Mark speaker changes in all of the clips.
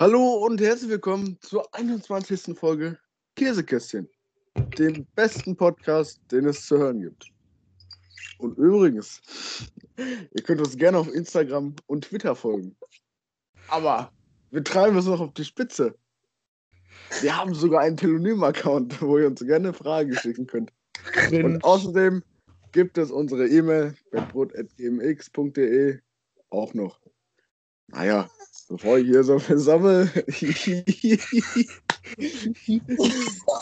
Speaker 1: Hallo und herzlich willkommen zur 21. Folge Käsekästchen, dem besten Podcast, den es zu hören gibt. Und übrigens, ihr könnt uns gerne auf Instagram und Twitter folgen. Aber wir treiben es noch auf die Spitze. Wir haben sogar einen Telonym-Account, wo ihr uns gerne Fragen schicken könnt. Und außerdem gibt es unsere E-Mail bettbrot.gmx.de auch noch. Naja, bevor ich hier so versammle,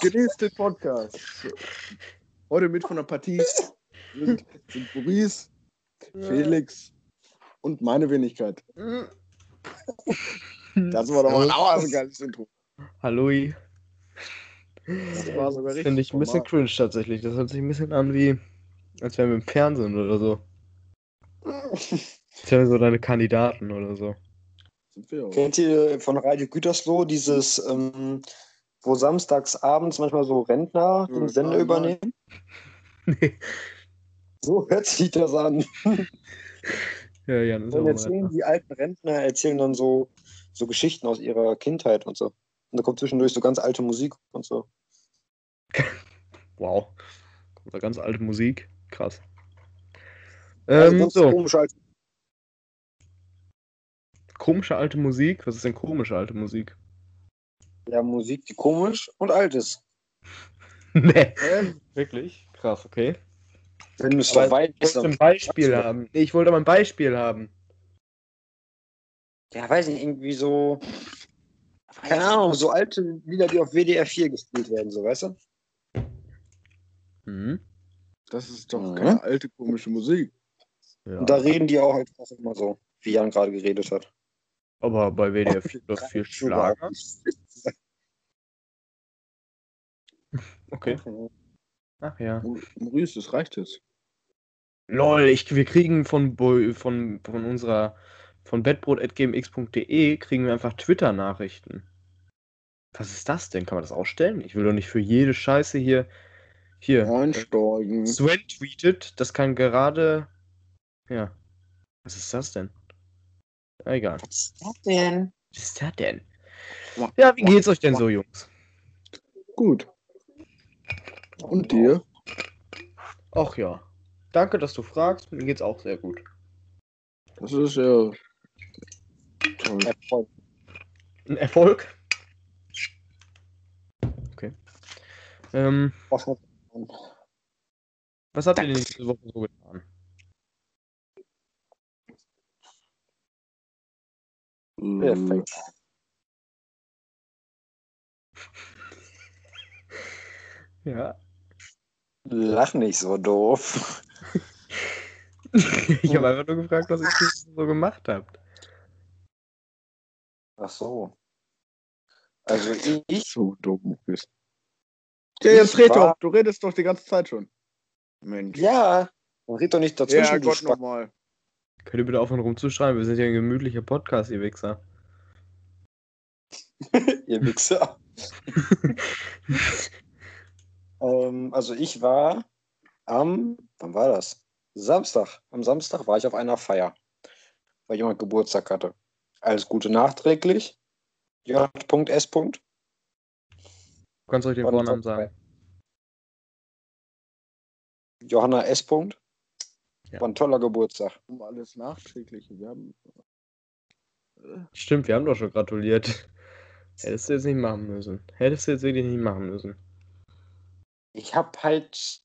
Speaker 1: genießt den Podcast. Heute mit von der Partie sind, sind Maurice, Felix und meine Wenigkeit. Das war doch mal auch ein geiles Intro.
Speaker 2: Hallo.
Speaker 1: Das war sogar richtig.
Speaker 2: Finde ich ein bisschen cringe tatsächlich. Das hört sich ein bisschen an wie, als wären wir im Fernsehen oder so. Als wären wir so deine Kandidaten oder so.
Speaker 1: Sind wir auch.
Speaker 3: Kennt ihr von Radio Gütersloh dieses, ähm, wo samstags abends manchmal so Rentner
Speaker 1: Ja,
Speaker 3: den Sender übernehmen?
Speaker 2: Nee.
Speaker 3: So hört sich das an.
Speaker 2: Ja, Jan ist auch
Speaker 3: Und erzählen die alten Rentner erzählen dann so, so Geschichten aus ihrer Kindheit und so. Und da kommt zwischendurch so ganz alte Musik und so.
Speaker 2: Wow. Kommt da ganz alte Musik. Krass.
Speaker 3: Also
Speaker 2: Ähm,
Speaker 3: ganz
Speaker 2: so,
Speaker 3: komisch alte
Speaker 2: komische alte Musik. Was ist denn komische alte Musik?
Speaker 3: ja, Musik, die komisch und alt ist.
Speaker 2: nee.
Speaker 1: Ähm,
Speaker 2: Wirklich? Krass, okay.
Speaker 3: Wenn du es weißt,
Speaker 2: Ich wollte ein Beispiel
Speaker 3: Sag's
Speaker 2: haben. Nee, ich wollte aber ein Beispiel haben.
Speaker 3: ja, weiß nicht, irgendwie so, keine Ahnung, so alte Lieder, die auf WDR 4 gespielt werden, so, weißt du?
Speaker 2: Mhm.
Speaker 1: das ist doch
Speaker 3: Mhm.
Speaker 1: keine alte komische Musik.
Speaker 2: Ja.
Speaker 3: Und da reden die auch einfach immer so, wie Jan gerade geredet hat.
Speaker 2: Aber bei WDR 4 das viel Schlager. Okay. Ach ja.
Speaker 1: Maurice, das reicht jetzt.
Speaker 2: Lol, ich, wir kriegen von, von, von unserer von bettbrot.gmx.de kriegen wir einfach Twitter-Nachrichten. Was ist das denn? Kann man das ausstellen? Ich will doch nicht für jede Scheiße hier. Hier.
Speaker 1: Einsteigen.
Speaker 2: Sven tweetet, das kann gerade. Ja. Was ist das denn? Egal.
Speaker 3: Was ist das denn?
Speaker 2: Was ist das denn? Ja, wie geht's euch denn so, Jungs?
Speaker 1: Gut. Und dir?
Speaker 2: Ach ja. Danke, dass du fragst. Mir geht's auch sehr gut.
Speaker 1: Das ist ja toll.
Speaker 3: Erfolg.
Speaker 2: Ein Erfolg? Okay. Ähm, was habt ihr denn diese Woche so getan?
Speaker 3: Perfekt.
Speaker 2: Ja.
Speaker 3: Lach nicht so doof.
Speaker 2: ich habe einfach nur gefragt, was ihr so gemacht habt.
Speaker 3: Ach so. Also ich,
Speaker 1: So dumm bist. Ja, jetzt
Speaker 3: Ich
Speaker 1: red
Speaker 3: war-
Speaker 1: doch. Du redest doch die ganze Zeit schon. Mensch.
Speaker 3: ja, man redet doch nicht dazwischen.
Speaker 1: ja
Speaker 3: du
Speaker 1: Gott nochmal.
Speaker 2: Könnt ihr bitte aufhören rumzuschreiben? Wir sind ja ein gemütlicher Podcast, ihr Wichser.
Speaker 3: Ihr Wichser. ähm, also ich war am, wann war das? Samstag. Am Samstag war ich auf einer Feier, weil jemand Geburtstag hatte. Alles Gute nachträglich. J.S.
Speaker 2: Du kannst euch den Vornamen sagen.
Speaker 3: Johanna S.
Speaker 2: Ja.
Speaker 3: War ein toller Geburtstag.
Speaker 1: Um alles nachträgliche. Wir haben.
Speaker 2: Stimmt, wir haben doch schon gratuliert. Hättest du jetzt nicht machen müssen. Hättest du jetzt wirklich nicht machen müssen.
Speaker 3: Ich hab halt,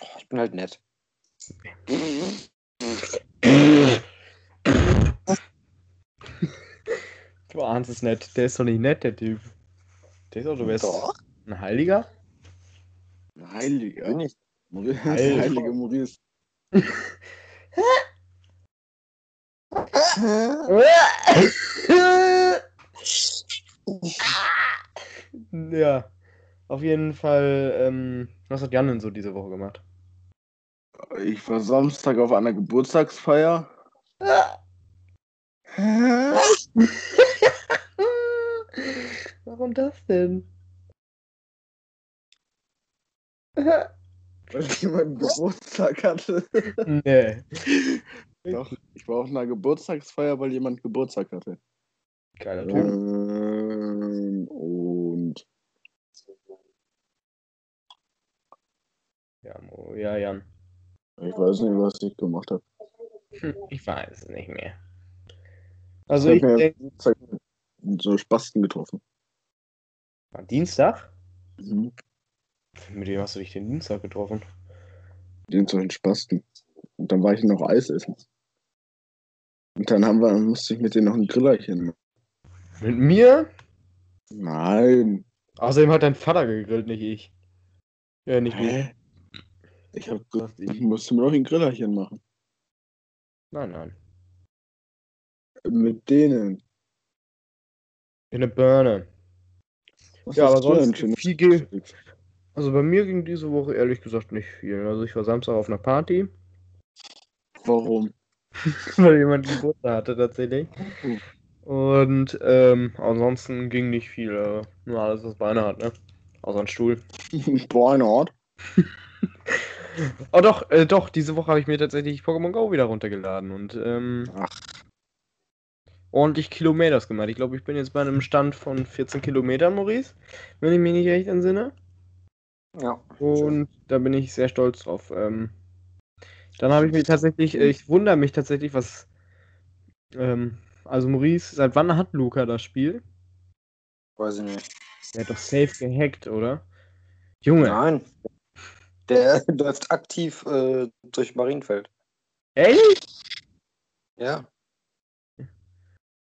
Speaker 3: oh, ich bin halt nett.
Speaker 2: Du ahnst es nicht. Der ist doch nicht nett, der Typ. Der ist doch, du wärst
Speaker 3: Doch.
Speaker 2: ein Heiliger?
Speaker 1: Ein Heiliger.
Speaker 3: Bin ich.
Speaker 1: Heilige Maurice.
Speaker 2: Ja. Auf jeden Fall, ähm, was hat Jan denn so diese Woche gemacht?
Speaker 1: Ich war Samstag auf einer Geburtstagsfeier.
Speaker 2: Warum das denn?
Speaker 1: Weil jemand Geburtstag hatte.
Speaker 2: nee.
Speaker 1: Doch, ich war auf einer Geburtstagsfeier, weil jemand Geburtstag hatte.
Speaker 2: Geiler Typ.
Speaker 1: Ähm, und
Speaker 2: Ja, Mo, ja, Jan.
Speaker 1: ich weiß nicht, was ich gemacht habe.
Speaker 2: Hm, Ich weiß es nicht mehr. Also
Speaker 1: Ich
Speaker 2: ich
Speaker 1: mir
Speaker 2: denke,
Speaker 1: so Spasten getroffen.
Speaker 2: am Dienstag?
Speaker 1: Mhm.
Speaker 2: Mit wem hast du dich den Dienstag getroffen?
Speaker 1: Dienstag in Spasten. Und dann war ich noch Eis essen. Und dann haben wir, musste ich mit denen noch ein Grillerchen machen.
Speaker 2: Mit mir?
Speaker 1: Nein.
Speaker 2: Außerdem hat dein Vater gegrillt, nicht ich. Ja, nicht ich.
Speaker 1: Hä? Ich hab
Speaker 2: Was,
Speaker 1: ich
Speaker 2: ich?
Speaker 1: musste mir noch ein Grillerchen machen.
Speaker 2: Nein, nein.
Speaker 1: Mit denen.
Speaker 2: In eine Birne.
Speaker 1: Was
Speaker 2: Ja, aber sonst viel
Speaker 1: gekriegt?
Speaker 2: Also bei mir ging diese Woche ehrlich gesagt nicht viel. Also ich war Samstag auf einer Party,
Speaker 1: Warum?
Speaker 2: weil jemand Geburtstag hatte tatsächlich. Und ähm, ansonsten ging nicht viel. Äh, nur alles, was Beine hat, ne? Außer ein Stuhl.
Speaker 1: Ein Ort.
Speaker 2: Oh doch, äh, doch, diese Woche habe ich mir tatsächlich Pokémon Go wieder runtergeladen und ähm,
Speaker 1: Ach.
Speaker 2: ordentlich Kilometers gemacht. Ich glaube, ich bin jetzt bei einem Stand von 14 Kilometern, Maurice, wenn ich mich nicht recht entsinne.
Speaker 3: Ja.
Speaker 2: Und da bin ich sehr stolz drauf. Ähm, dann habe ich mich tatsächlich, äh, ich wundere mich tatsächlich, was. Ähm, also Maurice, seit wann hat Luca das Spiel?
Speaker 3: Weiß ich nicht.
Speaker 2: Der hat doch safe gehackt, oder? Junge,
Speaker 3: Nein. Der läuft aktiv äh, durch Marienfeld.
Speaker 2: echt?
Speaker 3: Ja.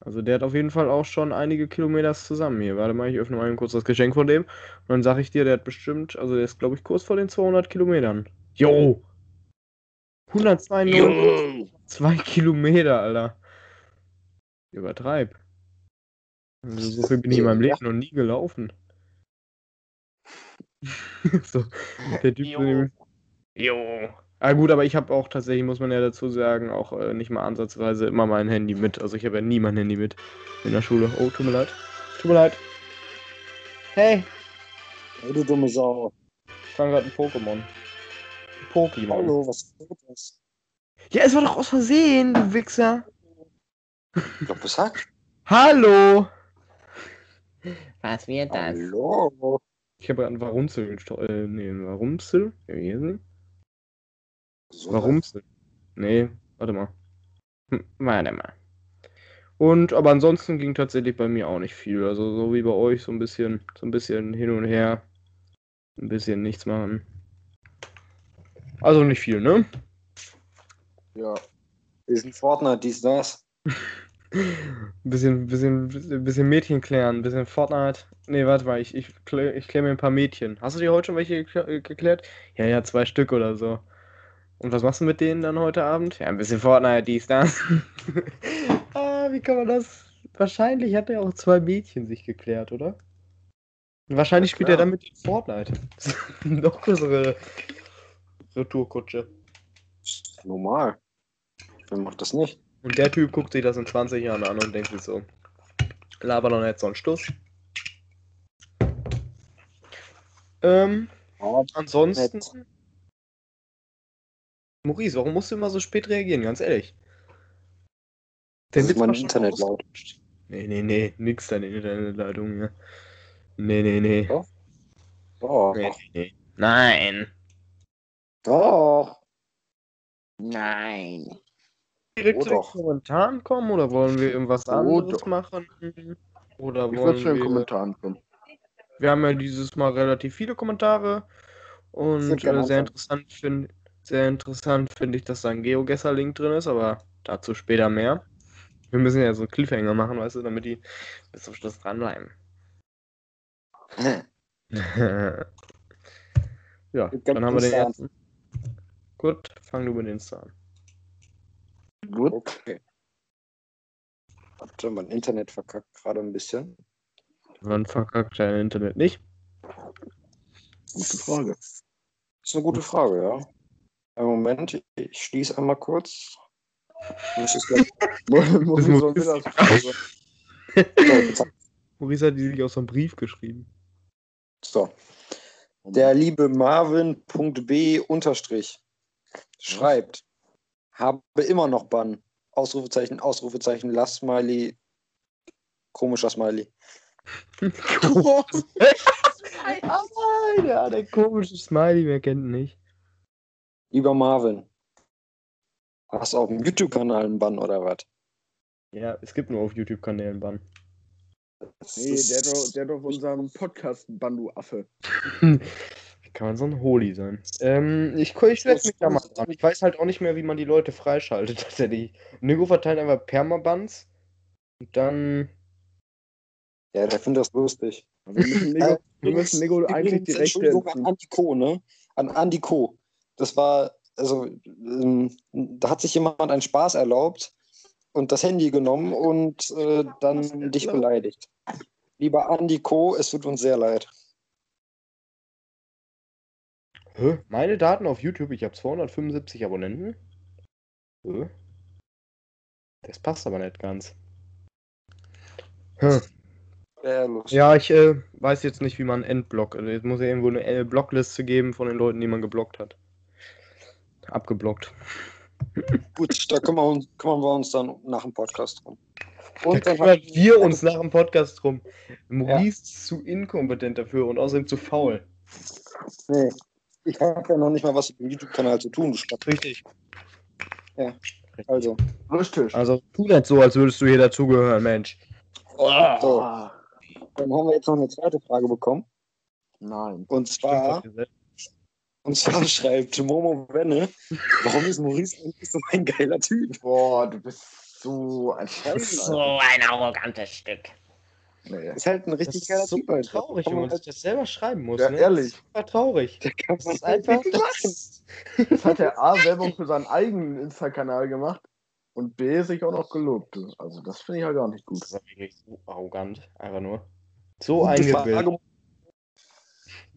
Speaker 2: Also der hat auf jeden Fall auch schon einige Kilometers zusammen hier. Warte mal, ich öffne mal kurz das Geschenk von dem. Und dann sage ich dir, der hat bestimmt, also der ist glaube ich kurz vor den 200 Kilometern. Jo! 192 2 Kilometer, Alter. Übertreib. Also so viel bin ich in meinem. Leben noch nie gelaufen. so, der Typ.
Speaker 3: Jo.
Speaker 2: Jo. Ah gut, aber ich habe auch tatsächlich, muss man ja dazu sagen, auch äh, nicht mal ansatzweise immer mein Handy mit. Also ich habe ja nie mein Handy mit in der Schule. Oh, tut mir leid. Tut mir leid. Hey,
Speaker 3: Oh, du dumme Sau.
Speaker 2: ich fang gerade ein Pokémon. Pokémon.
Speaker 3: Hallo, was ist das?
Speaker 2: Ja, es war doch aus Versehen, du Wichser.
Speaker 3: Ich glaub, was sagt?
Speaker 2: Hallo. Was wird
Speaker 3: Hallo.
Speaker 2: Ich habe gerade einen Warumzel gesto- äh, nee, einen Warumzel? Denn?
Speaker 3: So,
Speaker 2: Warumzel? Nee, warte mal. Hm, warte mal. Und, aber ansonsten ging tatsächlich bei mir auch nicht viel. Also so wie bei euch, so ein bisschen, so ein bisschen hin und her. Ein bisschen nichts machen. Also nicht viel, ne?
Speaker 3: Ja. Ein Fortnite, dies, das.
Speaker 2: Ein bisschen, bisschen, bisschen, bisschen Mädchen klären, ein bisschen Fortnite. Nee, warte mal, ich, ich, klär, ich klär mir ein paar Mädchen. Hast du dir heute schon welche gekl- geklärt? Ja, ja, zwei Stück oder so. Und was machst du mit denen dann heute Abend? Ja, ein bisschen Fortnite, dies, das. ah, wie kann man das? Wahrscheinlich hat er auch zwei Mädchen sich geklärt, oder? Und wahrscheinlich
Speaker 3: Ja,
Speaker 2: spielt er dann mit Fortnite. Noch größere Retourkutsche.
Speaker 3: Normal. Wer macht das nicht?
Speaker 2: Und der Typ guckt sich das in 20 Jahren an und denkt sich so, laber doch nicht so einen Stuss. Ähm, ansonsten,
Speaker 3: nett.
Speaker 2: Maurice, warum musst du immer so spät reagieren, ganz ehrlich?
Speaker 3: Das ist
Speaker 2: Witz
Speaker 3: mein
Speaker 2: war schon
Speaker 3: Internet laut.
Speaker 2: Nee, nee, nee, nix deine Internetleitung hier. Nee, nee, nee.
Speaker 3: Doch. Doch.
Speaker 2: Nee, nee, nee. Nein.
Speaker 3: Doch. Nein.
Speaker 2: Direkt
Speaker 3: Oh,
Speaker 2: zu den. Kommentaren kommen oder wollen wir irgendwas
Speaker 1: Oh,
Speaker 2: anderes
Speaker 1: doch.
Speaker 2: machen? Oder
Speaker 1: Ich
Speaker 2: wollen
Speaker 1: würde zu den
Speaker 2: wir...
Speaker 1: Kommentaren kommen.
Speaker 2: Wir haben ja dieses Mal relativ viele Kommentare und äh, sehr
Speaker 3: anfangen.
Speaker 2: interessant finde sehr interessant finde ich, dass da ein GeoGesser-Link drin ist, aber dazu später mehr. Wir müssen ja so einen Cliffhanger machen, weißt du, damit die bis zum Schluss dranbleiben. ja, dann haben wir den ersten. Gut, fang du mit Insta an.
Speaker 1: Gut.
Speaker 3: Okay. Warte, mein Internet verkackt gerade ein bisschen.
Speaker 2: Wann verkackt dein Internet nicht?
Speaker 1: Gute Frage.
Speaker 3: Das ist eine gute Frage, ja. Einen Moment, ich schließe einmal kurz. Das ist
Speaker 2: Maurice hat die sich aus einem Brief geschrieben.
Speaker 3: so. Der liebe Marvin.b unterstrich schreibt, habe immer noch Bann. Ausrufezeichen, Ausrufezeichen, Last Smiley, Komischer Smiley.
Speaker 2: ja, der komische Smiley, wer kennt ihn nicht?
Speaker 3: Lieber Marvin. Hast du auf dem YouTube-Kanal einen Bann oder was?
Speaker 2: Ja, es gibt nur auf YouTube-Kanälen Bann.
Speaker 1: Nee, der hat doch, der hat doch auf unserem Podcast einen Bann, du Affe.
Speaker 2: Wie kann man so ein Holy sein? Ähm, ich ich setze mich da mal dran. Ich weiß halt auch nicht mehr, wie man die Leute freischaltet. Tatsächlich. Nico verteilt einfach Permabans. Und dann.
Speaker 3: Ja, der findet das lustig.
Speaker 1: Wir müssen Nico, wir müssen Nico eigentlich direkt
Speaker 3: Entschuldigung an
Speaker 1: senden.
Speaker 3: Andi Co., ne? An Andi Co. Das war, also, ähm, da hat sich jemand einen Spaß erlaubt und das Handy genommen und äh, dann dich beleidigt. Lieber Andi Co., es tut uns sehr leid.
Speaker 2: Hä? Meine Daten auf YouTube, ich habe 275 Abonnenten. Hä? Das passt aber nicht ganz. Hm.
Speaker 3: Sehr lustig.
Speaker 2: Ja, ich äh, weiß jetzt nicht, wie man entblockt. Also jetzt muss ja irgendwo eine Blockliste geben von den Leuten, die man geblockt hat. Abgeblockt.
Speaker 3: Gut, da kümmern wir, uns, kümmern wir uns dann nach dem Podcast drum.
Speaker 2: Da
Speaker 3: Und dann
Speaker 2: kümmern wir uns nach dem Podcast drum. Maurice ist zu inkompetent dafür und außerdem zu faul.
Speaker 3: nee, ich habe ja noch nicht mal was mit dem YouTube-Kanal zu tun.
Speaker 2: Richtig.
Speaker 3: Also,
Speaker 1: Richtig.
Speaker 2: Also tu nicht so, als würdest du hier dazugehören, Mensch.
Speaker 3: so,
Speaker 1: Ah,
Speaker 3: dann haben wir jetzt noch eine zweite Frage bekommen.
Speaker 1: nein.
Speaker 3: Und zwar, und zwar schreibt Momo Wenne, warum ist Maurice eigentlich so ein geiler Typ?
Speaker 1: Boah, du bist so ein Scheiß. Alter.
Speaker 4: ein arrogantes Stück.
Speaker 1: Nee.
Speaker 3: Ist halt ein richtig
Speaker 2: Das
Speaker 3: geiler
Speaker 2: ist so
Speaker 3: Typ. Alter.
Speaker 2: traurig, wenn
Speaker 3: man
Speaker 2: sich das selber schreiben muss.
Speaker 1: Ja,
Speaker 2: ne?
Speaker 1: ehrlich.
Speaker 2: Das ist super traurig.
Speaker 3: halt, kann
Speaker 2: Das ist einfach.
Speaker 3: das.
Speaker 1: Das hat der A selber für seinen eigenen Insta-Kanal gemacht und B sich auch noch gelobt. Also das finde ich halt gar nicht gut.
Speaker 2: Das ist wirklich so arrogant. Einfach nur. So eingebildet.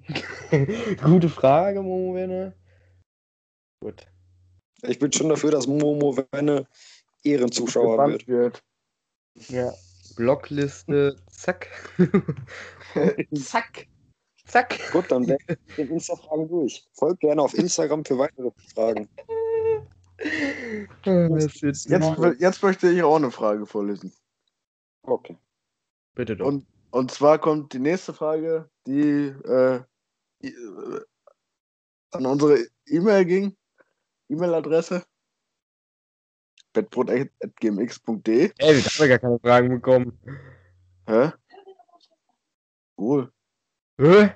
Speaker 2: Gute Frage, Momo Wenne. Gut.
Speaker 3: Ich bin schon dafür, dass Momo Wenne Ehrenzuschauer wird.
Speaker 1: wird.
Speaker 2: Ja. Blockliste, zack.
Speaker 1: Zack.
Speaker 2: zack.
Speaker 3: Gut, dann werden wir den Insta-Fragen durch. Folgt gerne auf Instagram für weitere Fragen.
Speaker 2: Wird
Speaker 1: Jetzt, jetzt möchte ich auch eine Frage vorlesen.
Speaker 3: Okay.
Speaker 2: Bitte doch.
Speaker 1: Und, und zwar kommt die nächste Frage, die äh, an unsere E-Mail ging. E-Mail-Adresse bettbrot.gmx.de.
Speaker 2: Ey, wir haben ja gar keine Fragen bekommen.
Speaker 1: Hä? Cool.
Speaker 2: Hä?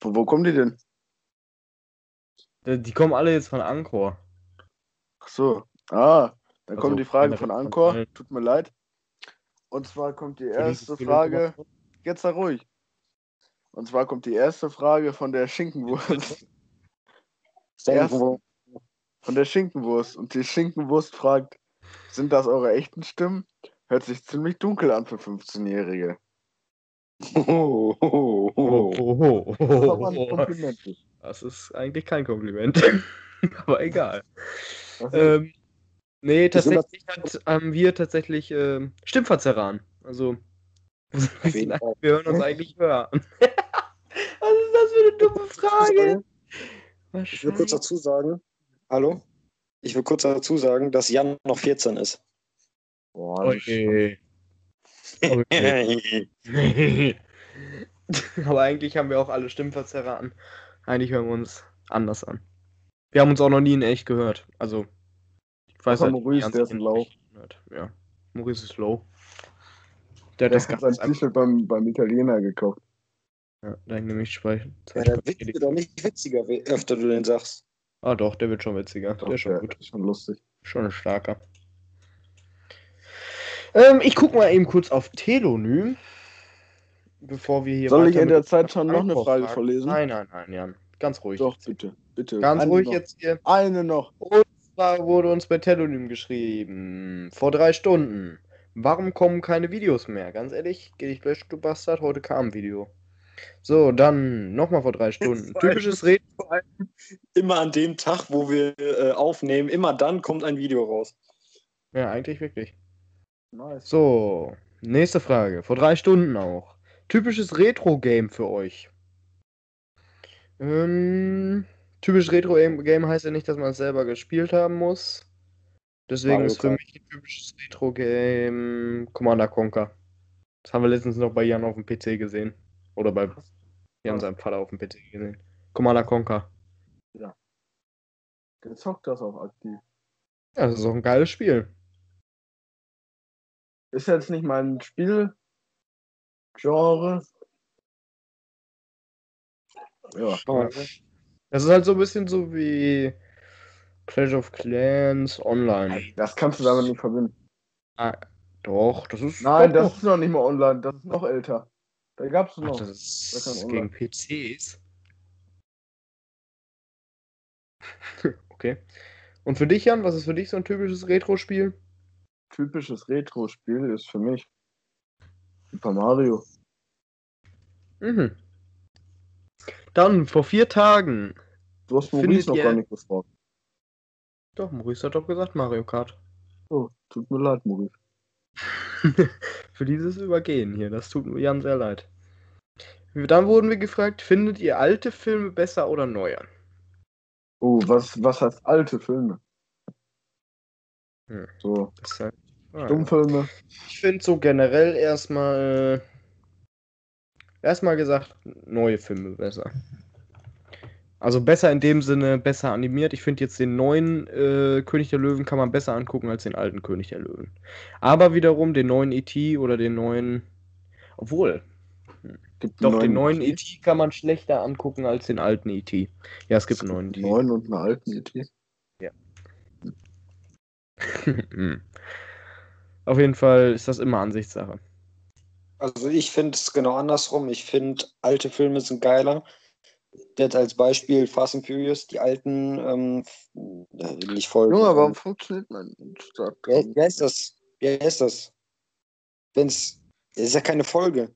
Speaker 1: Von wo kommen die denn?
Speaker 2: Äh, Die kommen alle jetzt von Anchor.
Speaker 1: Ach so. Ah, dann
Speaker 2: Also,
Speaker 1: kommt die Frage
Speaker 2: generell
Speaker 1: von
Speaker 2: allen.
Speaker 1: Tut mir leid. Und zwar kommt die erste Frage. Jetzt sei ruhig. Und zwar kommt die erste Frage von der Schinkenwurst.
Speaker 3: Denken,
Speaker 1: Von der Schinkenwurst. Und die Schinkenwurst fragt: Sind das eure echten Stimmen? Hört sich ziemlich dunkel an für 15-Jährige.
Speaker 3: Oh, oh,
Speaker 2: Oh,
Speaker 3: oh.
Speaker 2: oh, oh,
Speaker 1: Das.
Speaker 2: Das ist eigentlich kein Kompliment. Aber egal. Ähm, nee, tatsächlich hat, haben wir tatsächlich ähm, Stimmverzerran. Also, wir hören uns eigentlich höher an. Was das für eine dumme Frage?
Speaker 3: Ich will kurz dazu sagen, hallo? Ich will kurz dazu sagen, dass Jan noch 14 ist.
Speaker 1: boah, das
Speaker 2: Okay. okay. Aber eigentlich haben wir auch alle Stimmverzerrer an. Eigentlich hören wir uns anders an. Wir haben uns auch noch nie in echt gehört. Also, ich weiß
Speaker 1: Außer
Speaker 2: halt,
Speaker 1: Maurice, der ist
Speaker 2: in
Speaker 1: low.
Speaker 2: Ja, Maurice ist low. Der hat
Speaker 1: Der
Speaker 2: das
Speaker 1: hat
Speaker 2: ganz
Speaker 1: sein T-Shirt beim, beim Italiener gekauft.
Speaker 2: Ja, der hat nämlich zwei. zwei
Speaker 3: Ja, der wird doch nicht witziger, je öfter du den sagst.
Speaker 2: Ah, doch, der wird schon witziger.
Speaker 1: Doch,
Speaker 2: der ist schon
Speaker 1: der
Speaker 2: gut.
Speaker 1: ist schon lustig.
Speaker 2: Schon ein starker. Ähm, ich guck mal eben kurz auf Telonym, bevor wir hier.
Speaker 1: Soll ich in der Zeit schon noch eine Frage
Speaker 2: fragen.
Speaker 1: vorlesen?
Speaker 2: Nein, nein, nein, Jan. Ganz ruhig.
Speaker 1: Doch, bitte. Bitte.
Speaker 2: Ganz
Speaker 1: Eine
Speaker 2: ruhig
Speaker 1: noch.
Speaker 2: jetzt hier.
Speaker 1: Eine noch.
Speaker 2: Und zwar wurde uns bei Telonym geschrieben. Vor drei Stunden. Warum kommen keine Videos mehr? Ganz ehrlich, geh dich löschen, du Bastard. Heute kam ein Video. So, dann nochmal vor drei Stunden. Typisches Red.
Speaker 3: Vor allem immer an dem Tag, wo wir äh, aufnehmen, immer dann kommt ein Video raus.
Speaker 2: Ja, eigentlich wirklich.
Speaker 1: Nice.
Speaker 2: So, nächste Frage. Vor drei Stunden auch. Typisches Retro-Game für euch. Ähm, typisch Retro-Game heißt ja nicht, dass man es selber gespielt haben muss. Deswegen
Speaker 3: Mario
Speaker 2: ist für
Speaker 3: Kart.
Speaker 2: mich ein typisches Retro-Game Commander Conquer. Das haben wir letztens noch bei Jan auf dem PC gesehen. Oder bei Jan seinem Vater auf dem PC gesehen. Commander Conquer.
Speaker 1: Der zockt das auch aktiv.
Speaker 2: Ja, das ist auch ein geiles Spiel.
Speaker 1: Ist jetzt nicht mein Spiel. Genre. Ja.
Speaker 2: Das ist halt so ein bisschen so wie Clash of Clans online.
Speaker 1: Das kannst du damit nicht verbinden.
Speaker 2: Ah, doch, das ist.
Speaker 1: Nein, das ist noch nicht mal online. Das ist noch älter. Da gab es noch.
Speaker 2: Ach, das ist gegen PCs. okay. Und für dich, Jan, was ist für dich so ein typisches Retro-Spiel?
Speaker 1: Typisches Retro-Spiel ist für mich Super Mario.
Speaker 2: Mhm. Dann, vor vier Tagen.
Speaker 1: Du hast Maurice noch
Speaker 2: ihr-
Speaker 1: gar nicht gefragt.
Speaker 2: Doch, Maurice hat doch gesagt Mario Kart.
Speaker 1: Oh, tut mir leid, Maurice.
Speaker 2: Für dieses Übergehen hier, das tut mir Jan sehr leid. Dann wurden wir gefragt, findet ihr alte Filme besser oder neue?
Speaker 1: Oh, was, was heißt alte Filme?
Speaker 2: Hm.
Speaker 1: So,
Speaker 2: Das halt, ah,
Speaker 1: Stummfilme.
Speaker 2: Ich finde so generell erstmal erstmal gesagt neue Filme besser. Also besser in dem Sinne, besser animiert. Ich finde jetzt den neuen äh, König der Löwen kann man besser angucken als den alten König der Löwen. Aber wiederum den neuen E.T. oder den neuen. Obwohl,
Speaker 1: Gibt
Speaker 2: doch,
Speaker 1: einen
Speaker 2: den neuen
Speaker 1: E.T.
Speaker 2: E.T. kann man schlechter angucken als den alten E.T. Ja, es gibt einen neuen E E.T.
Speaker 1: neuen und einen alten E E.T.
Speaker 2: Hm. Auf jeden Fall ist das immer Ansichtssache.
Speaker 3: Also ich finde es genau andersrum. Ich finde, alte Filme sind geiler. Jetzt als Beispiel Fast and Furious, die alten, ähm, äh, nicht voll.
Speaker 1: Junge, warum funktioniert mein Start?
Speaker 3: Wer, wer ist das? Wer ist das? Wenn's. Das ist ja keine Folge.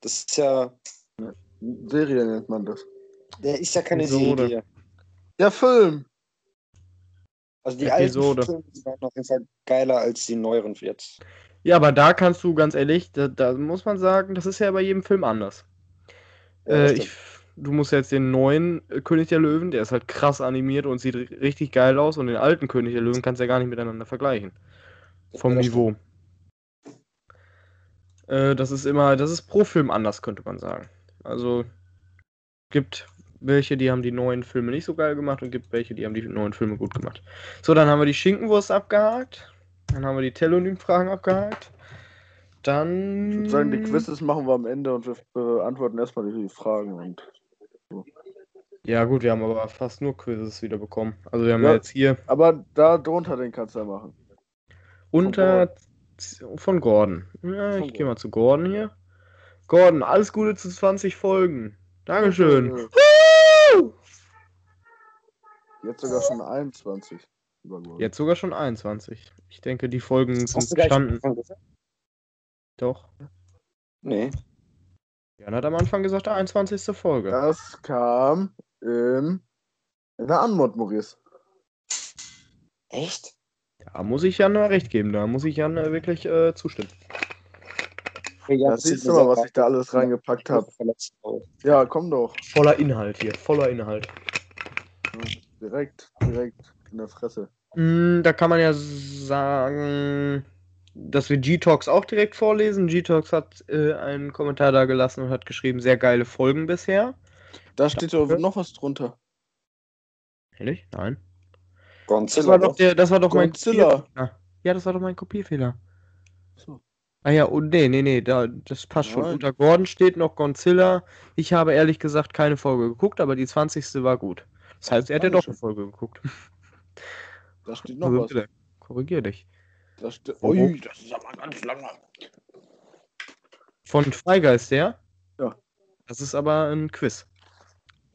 Speaker 3: Das ist ja.
Speaker 1: Serie nennt man das.
Speaker 3: Der ist ja keine
Speaker 2: Episode.
Speaker 3: Serie.
Speaker 1: Ja, Film.
Speaker 3: Also die
Speaker 2: Episode.
Speaker 3: alten Filme sind auf jeden Fall geiler als die neueren jetzt.
Speaker 2: Ja, aber da kannst du ganz ehrlich, da, da muss man sagen, das ist ja bei jedem Film anders.
Speaker 3: Ja,
Speaker 2: äh, ich, du musst jetzt den neuen äh, König der Löwen, der ist halt krass animiert und sieht ri- richtig geil aus, und den alten König der Löwen kannst du ja gar nicht miteinander vergleichen. Vom
Speaker 3: Ja,
Speaker 2: Niveau. Äh, das ist immer, das ist pro Film anders, könnte man sagen. Also gibt welche, die haben die neuen Filme nicht so geil gemacht und gibt welche, die haben die neuen Filme gut gemacht. So, dann haben wir die Schinkenwurst abgehakt. Dann haben wir die Telonym-Fragen abgehakt. Dann.
Speaker 1: Ich würde sagen, die Quizzes machen wir am Ende und wir beantworten erstmal die Fragen. Und
Speaker 2: Ja, gut, wir haben aber fast nur Quizzes wieder bekommen. Also, wir haben
Speaker 1: Ja.
Speaker 2: ja jetzt hier
Speaker 1: aber da drunter den kannst du ja machen.
Speaker 2: unter. Von Gordon. Ja,
Speaker 1: Von
Speaker 2: ich gehe mal zu Gordon hier. Gordon, alles Gute zu 20 Folgen. Dankeschön. Woo!
Speaker 1: Jetzt sogar schon 21. Übergeholt.
Speaker 2: Jetzt sogar schon 21. Ich denke, die Folgen sind
Speaker 3: gesagt?
Speaker 2: Doch.
Speaker 3: Nee.
Speaker 2: Jan hat am Anfang gesagt, 21. Folge.
Speaker 1: Das kam in, in der Anmod, Maurice.
Speaker 3: Echt?
Speaker 2: Da muss ich Jan recht geben. Da muss ich Jan äh, wirklich äh, zustimmen.
Speaker 3: Ja,
Speaker 1: Da siehst du mal, was ich da alles reingepackt habe. Ja, komm doch.
Speaker 2: Voller Inhalt hier. Voller Inhalt.
Speaker 1: Direkt, direkt in der Fresse.
Speaker 2: Mm, Da kann man ja sagen, dass wir G-Talks auch direkt vorlesen. G-Talks hat äh, einen Kommentar da gelassen und hat geschrieben, sehr geile Folgen bisher.
Speaker 1: Da steht doch noch was drunter.
Speaker 2: Ehrlich? Nein. Das
Speaker 3: Godzilla.
Speaker 2: war doch, der, das war doch mein
Speaker 1: Godzilla.
Speaker 2: Kopierfehler. Ja, das war doch mein Kopierfehler.
Speaker 1: So.
Speaker 2: Ah ja, und nee, nee, nee, da, das passt schon.
Speaker 1: Nein.
Speaker 2: Unter Gordon steht noch Godzilla. Ich habe ehrlich gesagt keine Folge geguckt, aber die 20. war gut. Das heißt, er hat ja doch eine Folge geguckt.
Speaker 1: Da steht noch
Speaker 2: Also
Speaker 1: was.
Speaker 2: bitte, korrigier dich.
Speaker 1: Da steht.
Speaker 2: Wo-
Speaker 1: Ui, das ist aber ganz langer.
Speaker 2: Von Freigeist, der?
Speaker 1: Ja.
Speaker 2: Das ist aber ein Quiz.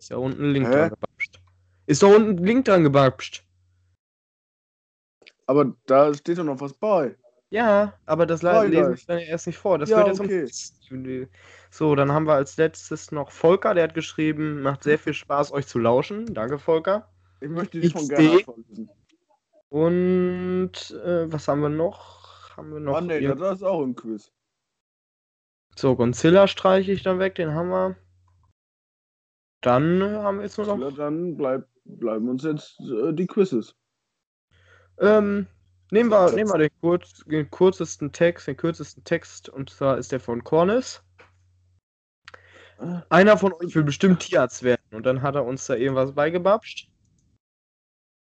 Speaker 2: Ist da unten ein Link
Speaker 1: Hä?
Speaker 2: dran gebapscht. Ist da unten ein Link dran gebapscht.
Speaker 1: Aber da steht doch noch was bei.
Speaker 2: Ja, aber das le- lese ich dann erst nicht vor. Das
Speaker 1: Ja,
Speaker 2: wird jetzt
Speaker 1: okay.
Speaker 2: So, dann haben wir als letztes noch Volker, der hat geschrieben, macht sehr viel Spaß, euch zu lauschen. Danke, Volker.
Speaker 1: Ich möchte die schon gerne vorlesen.
Speaker 2: Und äh, was haben wir noch? Haben wir noch
Speaker 1: Ah, nee, das ist auch ein Quiz.
Speaker 2: So, Godzilla streiche ich dann weg, den haben wir. Dann äh, haben wir jetzt nur noch
Speaker 1: Ja, dann bleib, bleiben uns jetzt äh, die Quizzes.
Speaker 2: Ähm, Nehmen wir, nehmen wir den, kurz, den kürzesten Text, den kürzesten Text, und zwar ist der von Cornis. Einer von euch will bestimmt Tierarzt werden. Und dann hat er uns da irgendwas beigebapscht.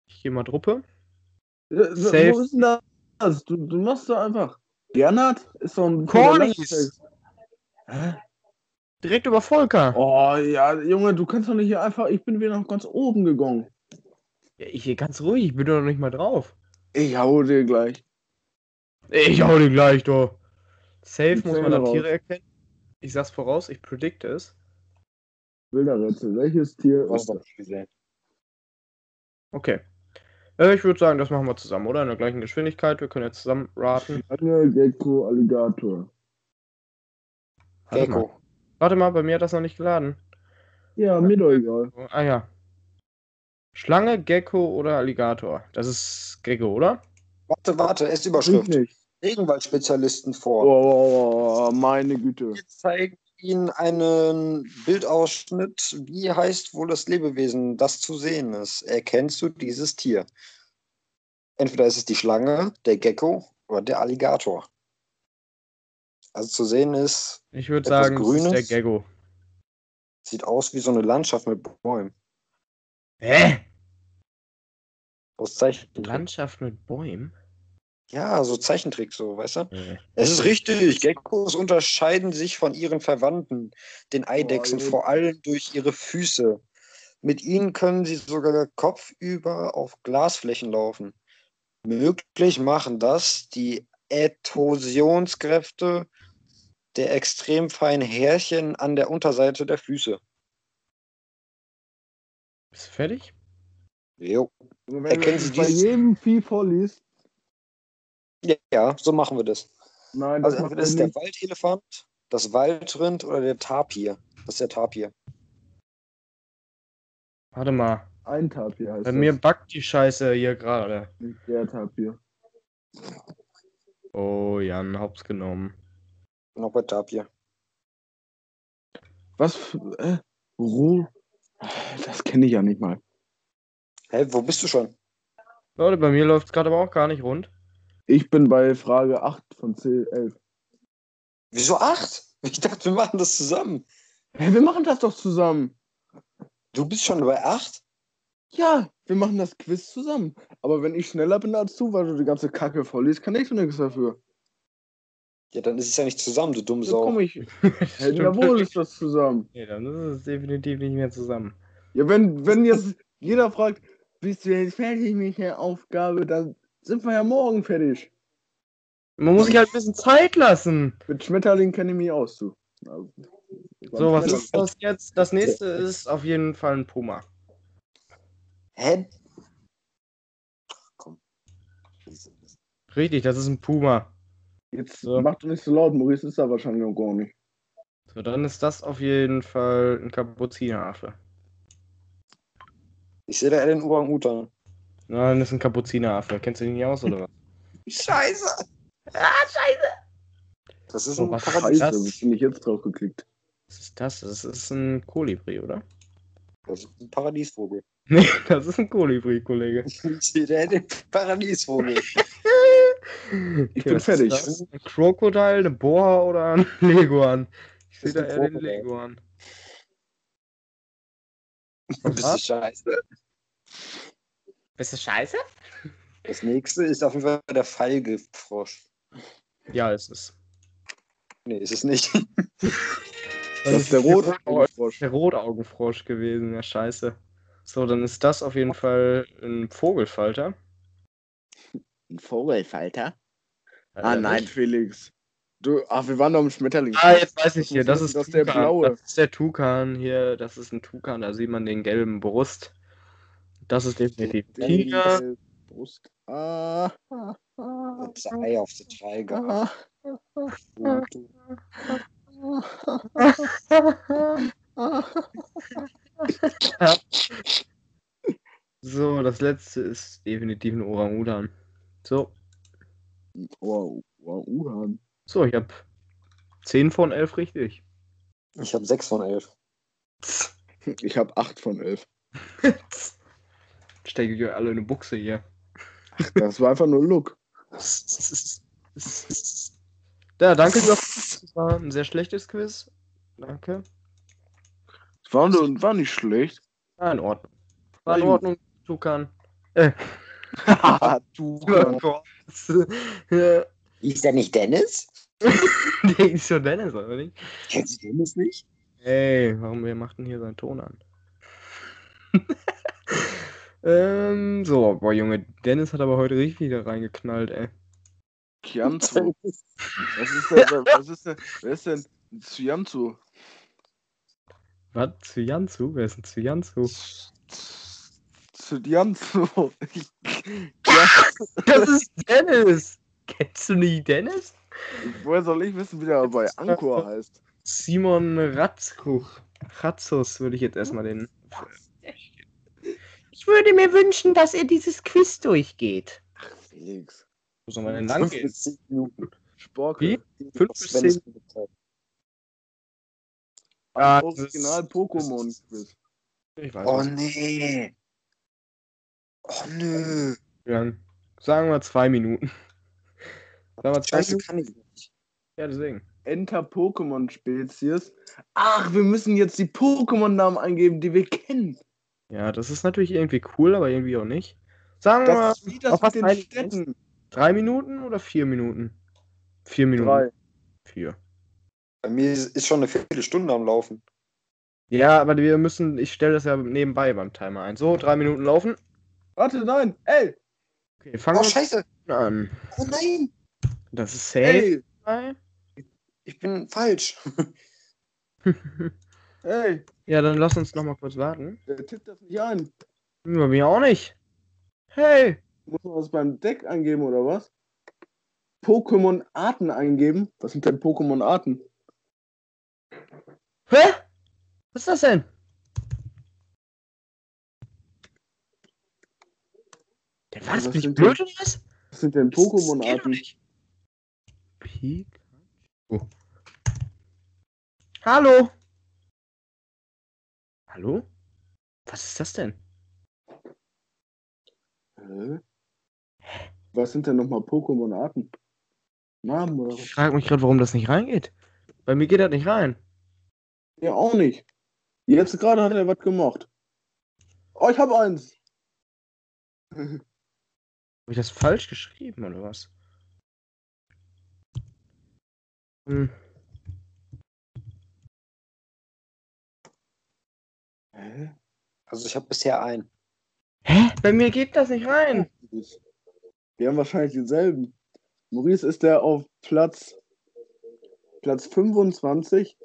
Speaker 2: Ich gehe mal Truppe.
Speaker 1: Äh,
Speaker 2: Safe.
Speaker 1: Wo ist denn das? Du, du machst doch einfach. Gernot ist doch ein
Speaker 2: Cornies.
Speaker 1: Text. Hä?
Speaker 2: Direkt über Volker.
Speaker 1: Oh ja, Junge, du kannst doch nicht hier einfach. Ich bin wieder nach ganz oben gegangen.
Speaker 2: Ja, ich hier ganz ruhig, ich bin doch noch nicht mal drauf.
Speaker 1: Ich hau dir gleich.
Speaker 2: Ich hau dir gleich, doch. Safe muss man da
Speaker 1: raus.
Speaker 2: Tiere erkennen. Ich sag's voraus, ich predikte es.
Speaker 1: Bilderrätsel. Welches Tier
Speaker 3: Was
Speaker 1: ist das?
Speaker 3: gesehen.
Speaker 2: Okay. Äh, ich würde sagen, das machen wir zusammen, oder? In der gleichen Geschwindigkeit. Wir können jetzt zusammen raten.
Speaker 1: Schlange, Gecko, Alligator.
Speaker 3: Gecko.
Speaker 2: Warte mal, bei mir hat das noch nicht geladen.
Speaker 1: Ja, mir doch egal.
Speaker 2: Ah ja. Schlange, Gecko oder Alligator? Das ist Gecko, oder?
Speaker 3: Warte, warte, es Überschrift.
Speaker 1: nicht.
Speaker 3: Regenwaldspezialisten
Speaker 1: Oh,
Speaker 3: vor.
Speaker 1: oh, oh, meine Güte.
Speaker 3: Wir zeigen Ihnen einen Bildausschnitt. Wie heißt wohl das Lebewesen, das zu sehen ist? Erkennst du dieses Tier? Entweder ist es die Schlange, der Gecko oder der Alligator. Also zu sehen ist,
Speaker 2: Ich würde sagen, das ist der
Speaker 3: Grünes?
Speaker 2: Gecko.
Speaker 3: sieht aus wie so eine Landschaft mit Bäumen.
Speaker 2: Hä?
Speaker 3: Aus Zeichentrick.
Speaker 2: Landschaft mit Bäumen?
Speaker 3: Ja, so Zeichentrick, so, weißt du?
Speaker 2: Nee.
Speaker 3: Es ist richtig. Geckos unterscheiden sich von ihren Verwandten, den Eidechsen,
Speaker 1: gut.
Speaker 3: vor allem durch ihre Füße. Mit ihnen können sie sogar kopfüber auf Glasflächen laufen. Möglich machen das die Äthosionskräfte der extrem feinen Härchen an der Unterseite der Füße.
Speaker 2: Bist du fertig?
Speaker 3: Jo.
Speaker 1: Wenn
Speaker 3: Erkennen
Speaker 1: du
Speaker 3: Sie
Speaker 1: bei jedem Vieh vorliest,
Speaker 3: Ja, ja, so machen wir das.
Speaker 1: nein, das
Speaker 3: Also entweder
Speaker 1: er
Speaker 3: ist der. Waldelefant, das Waldrind oder der Tapir. Das ist der Tapir.
Speaker 2: Warte mal.
Speaker 1: Ein Tapir heißt
Speaker 2: Bei
Speaker 1: das.
Speaker 2: mir backt die Scheiße hier gerade.
Speaker 1: Der Tapir.
Speaker 2: Oh, Jan, hops genommen.
Speaker 3: Noch bei Tapir.
Speaker 1: Was? für- Äh, Ru? Das kenne ich ja nicht mal.
Speaker 3: Hä, wo bist du schon?
Speaker 2: Leute, bei mir läuft es gerade aber auch gar nicht rund.
Speaker 1: Ich bin bei Frage 8 von 10, 11.
Speaker 3: Wieso acht? Ich dachte, wir machen das zusammen.
Speaker 1: Hey, wir machen das doch zusammen.
Speaker 3: Du bist schon bei acht?
Speaker 1: Ja, wir machen das Quiz zusammen. Aber wenn ich schneller bin als du, weil du die ganze Kacke vorliest, kann ich so nichts dafür.
Speaker 3: Ja, dann ist es ja nicht zusammen, du dumme Sau.
Speaker 1: komm ich. Jawohl ist das zusammen.
Speaker 2: Nee, dann ist es definitiv nicht mehr zusammen.
Speaker 1: Ja, wenn, wenn jetzt jeder fragt, bist du jetzt fertig mit der Aufgabe, dann sind wir ja morgen fertig.
Speaker 2: Man muss sich halt ein bisschen Zeit lassen.
Speaker 1: Mit Schmetterling kenne ich mich aus, du. Also,
Speaker 2: So, was ist das jetzt? Das nächste ist auf jeden Fall ein Puma.
Speaker 3: Hä? Komm.
Speaker 2: Richtig, das ist ein Puma.
Speaker 1: Jetzt
Speaker 2: So.
Speaker 1: mach doch nicht so laut, Maurice ist da wahrscheinlich noch gar nicht.
Speaker 2: So, dann ist das auf jeden Fall ein Kapuzineraffe.
Speaker 3: Ich sehe da eher den Orang-Utan.
Speaker 2: Nein, das ist ein Kapuzineraffe. Kennst du den nicht aus oder was?
Speaker 3: Scheiße! Ah, scheiße! Das ist
Speaker 2: So,
Speaker 3: ein
Speaker 2: was
Speaker 3: Paradies.
Speaker 1: Scheiße,
Speaker 2: das?
Speaker 1: wie bin ich jetzt drauf geklickt?
Speaker 2: Was ist das? Das ist ein Kolibri, oder?
Speaker 3: Das ist ein Paradiesvogel.
Speaker 2: Nee, das ist ein Kolibri, Kollege.
Speaker 3: Ich sehe da den Paradiesvogel.
Speaker 1: Ich
Speaker 2: Okay,
Speaker 1: bin fertig.
Speaker 2: Ist das? Ein Krokodil, eine Boa oder ein Leguan? Ich sehe da eher
Speaker 3: ein
Speaker 2: den
Speaker 3: Krokodil.
Speaker 2: Leguan.
Speaker 3: Bist du scheiße?
Speaker 2: Bist du scheiße?
Speaker 3: Das nächste ist auf jeden Fall der Fallgiftfrosch.
Speaker 2: Ja, ist es.
Speaker 3: Nee, ist es nicht.
Speaker 1: Das ist der rote Frosch.
Speaker 2: Der Rotaugenfrosch gewesen, ja scheiße. So, dann ist das auf jeden Fall ein Vogelfalter.
Speaker 1: Ein Vogelfalter?
Speaker 2: Äh,
Speaker 1: Ah nein,
Speaker 2: nicht?
Speaker 1: Felix. Du, ach, wir waren doch im Schmetterling.
Speaker 2: Ah, jetzt weiß ich hier, das ist,
Speaker 1: das ist der
Speaker 2: Tukan.
Speaker 1: blaue.
Speaker 2: Das ist der Tukan hier, das ist ein Tukan, da sieht man den gelben Brust. Das ist definitiv ein Tiger.
Speaker 1: Die Brust. Ah, ah, ah,
Speaker 3: Das Ei auf der Tiger.
Speaker 1: ah, ah.
Speaker 2: So, das letzte ist definitiv ein Orang-Utan. So,
Speaker 1: Wow, wow,
Speaker 2: so, ich habe 10 von 11 richtig.
Speaker 3: Ich habe sechs von elf.
Speaker 1: Ich habe 8 von 11.
Speaker 2: Stecke ich euch alle in eine Buchse hier.
Speaker 1: Das war einfach nur Look.
Speaker 2: Ja, danke. Das war ein sehr schlechtes Quiz. Danke.
Speaker 1: War, nur- war nicht schlecht.
Speaker 2: War in Ordnung. War in
Speaker 1: War.
Speaker 2: Ordnung, Tukan. Äh,
Speaker 3: du. Ist der nicht Dennis?
Speaker 2: der ist schon Dennis, oder nicht?
Speaker 3: Kennst du Dennis nicht?
Speaker 2: Ey, warum wer macht denn hier seinen Ton an? ähm, so, boah, Junge, Dennis hat aber heute richtig wieder reingeknallt, ey.
Speaker 1: Kianzu. Was ist denn, was ist denn, wer ist denn Tsianzu?
Speaker 2: Was? Zyantzu? Wer ist ein Zyantzu?
Speaker 1: Tsianzu.
Speaker 2: Das ist Dennis! Kennst du nicht Dennis?
Speaker 1: Woher soll ich wissen, wie der bei Angkor heißt?
Speaker 2: Simon Ratzkuch. Ratzus würde ich jetzt erstmal den. Ich würde mir wünschen, dass er dieses Quiz durchgeht.
Speaker 1: Felix.
Speaker 2: Wo soll man denn lang
Speaker 3: Fünf
Speaker 2: gehen?
Speaker 3: bis zehn Minuten.
Speaker 1: Sporke.
Speaker 2: Fünf bis
Speaker 3: Sven ist
Speaker 2: zehn.
Speaker 3: bezahlt.
Speaker 2: Ah, das ist-
Speaker 1: Original-Pokémon-Quiz.
Speaker 2: Ich weiß
Speaker 3: Oh
Speaker 2: was.
Speaker 3: nee. Oh nö.
Speaker 2: Ja, sagen wir zwei Minuten. Sagen wir zwei
Speaker 3: Scheiße,
Speaker 2: Minuten?
Speaker 3: kann ich nicht.
Speaker 2: Ja, deswegen.
Speaker 1: Enter-Pokémon-Spezies. Ach, wir müssen jetzt die Pokémon-Namen eingeben, die wir kennen.
Speaker 2: Ja, das ist natürlich irgendwie cool, aber irgendwie auch nicht. Sagen wir mal,
Speaker 1: Das
Speaker 2: auf was
Speaker 1: den Städten.
Speaker 2: drei Minuten oder vier Minuten? Vier Minuten.
Speaker 1: Drei.
Speaker 2: Vier.
Speaker 3: Bei mir ist, ist schon eine Viertelstunde am Laufen.
Speaker 2: Ja, aber wir müssen, ich stelle das ja nebenbei beim Timer ein. So, drei Minuten laufen.
Speaker 1: Warte, nein. Ey,
Speaker 2: Okay, fangen
Speaker 3: Oh,
Speaker 2: wir
Speaker 3: scheiße.
Speaker 2: an.
Speaker 3: Oh nein.
Speaker 2: Das ist safe. Drei.
Speaker 3: Ich bin falsch.
Speaker 1: ey.
Speaker 2: ja, dann lass uns noch mal kurz warten.
Speaker 1: Der tippt das nicht ein.
Speaker 2: Bei mir auch nicht. Hey.
Speaker 1: Muss man das beim Deck eingeben, oder was? Pokémon-Arten eingeben? Was sind denn Pokémon-Arten?
Speaker 2: Hä? Was ist das denn? Der was? Bin ich
Speaker 1: sind
Speaker 2: blöd oder was?
Speaker 1: Was sind denn Pokémon-Arten?
Speaker 2: nicht. Pikachu. Hallo? Hallo? Was ist das denn?
Speaker 1: Hä? Was sind denn nochmal Pokémon-Arten? Namen oder was?
Speaker 2: Ich frage mich gerade, warum das nicht reingeht. Bei mir geht das nicht rein.
Speaker 1: Ja, auch nicht. Jetzt gerade hat er was gemacht. Oh, ich habe eins.
Speaker 2: Habe ich das falsch geschrieben oder was? Hm.
Speaker 1: Hä?
Speaker 3: Also ich habe bisher einen.
Speaker 2: Hä? Bei mir geht das nicht rein.
Speaker 1: Wir haben wahrscheinlich denselben. Maurice ist der auf Platz Platz 25.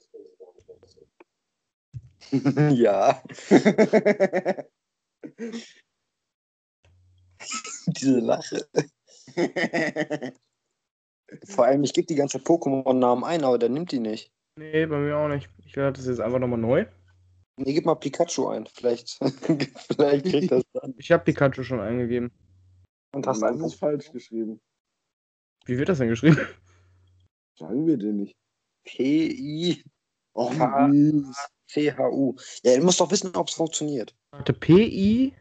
Speaker 3: ja. Diese Lache. Vor allem, ich gebe die ganze Pokémon-Namen ein, aber der nimmt die nicht.
Speaker 2: Nee, bei mir auch nicht. Ich werde das jetzt einfach nochmal neu.
Speaker 3: Nee, gib mal Pikachu ein. Vielleicht, vielleicht kriegt das dann.
Speaker 2: Ich habe Pikachu schon eingegeben.
Speaker 3: Und
Speaker 1: Das
Speaker 3: hast einen
Speaker 1: ist falsch geschrieben.
Speaker 2: Wie wird das denn geschrieben?
Speaker 1: Sagen wir den nicht.
Speaker 3: P-I-C-H-U.
Speaker 1: Oh.
Speaker 3: Ja, du musst doch wissen, ob es funktioniert.
Speaker 2: Warte, PI.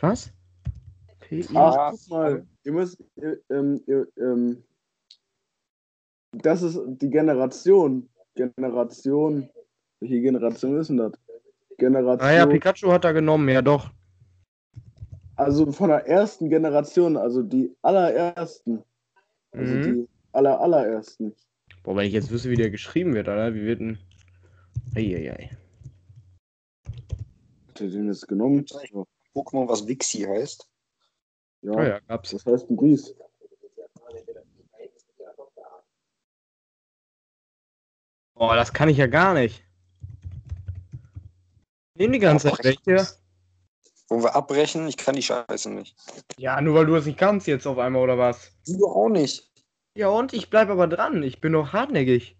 Speaker 2: Was? PI.
Speaker 1: Ach, guck mal. Ihr müsst, ihr, ähm, ihr, ähm, das ist die Generation. Generation. Welche Generation ist denn das? Generation.
Speaker 2: Ah ja, Pikachu hat er genommen, ja doch.
Speaker 1: also von der ersten Generation, also die allerersten. Also
Speaker 2: Mhm.
Speaker 1: die aller, allerersten.
Speaker 2: Boah, wenn ich jetzt wüsste, wie der geschrieben wird, Alter, wie wird denn. Eieiei.
Speaker 1: Hat er den jetzt genommen?
Speaker 3: Pokémon, was Wixi heißt.
Speaker 1: Ja,
Speaker 2: Oh ja, gab's.
Speaker 1: das heißt Maurice.
Speaker 2: Boah, das kann ich ja gar nicht. Nehmen die ganze Zeit welche.
Speaker 3: Wollen wir abbrechen? Ich kann die Scheiße nicht.
Speaker 2: Ja, nur weil du es nicht kannst jetzt auf einmal, oder was?
Speaker 3: Du auch nicht.
Speaker 2: Ja, und ich bleib aber dran. Ich bin doch hartnäckig.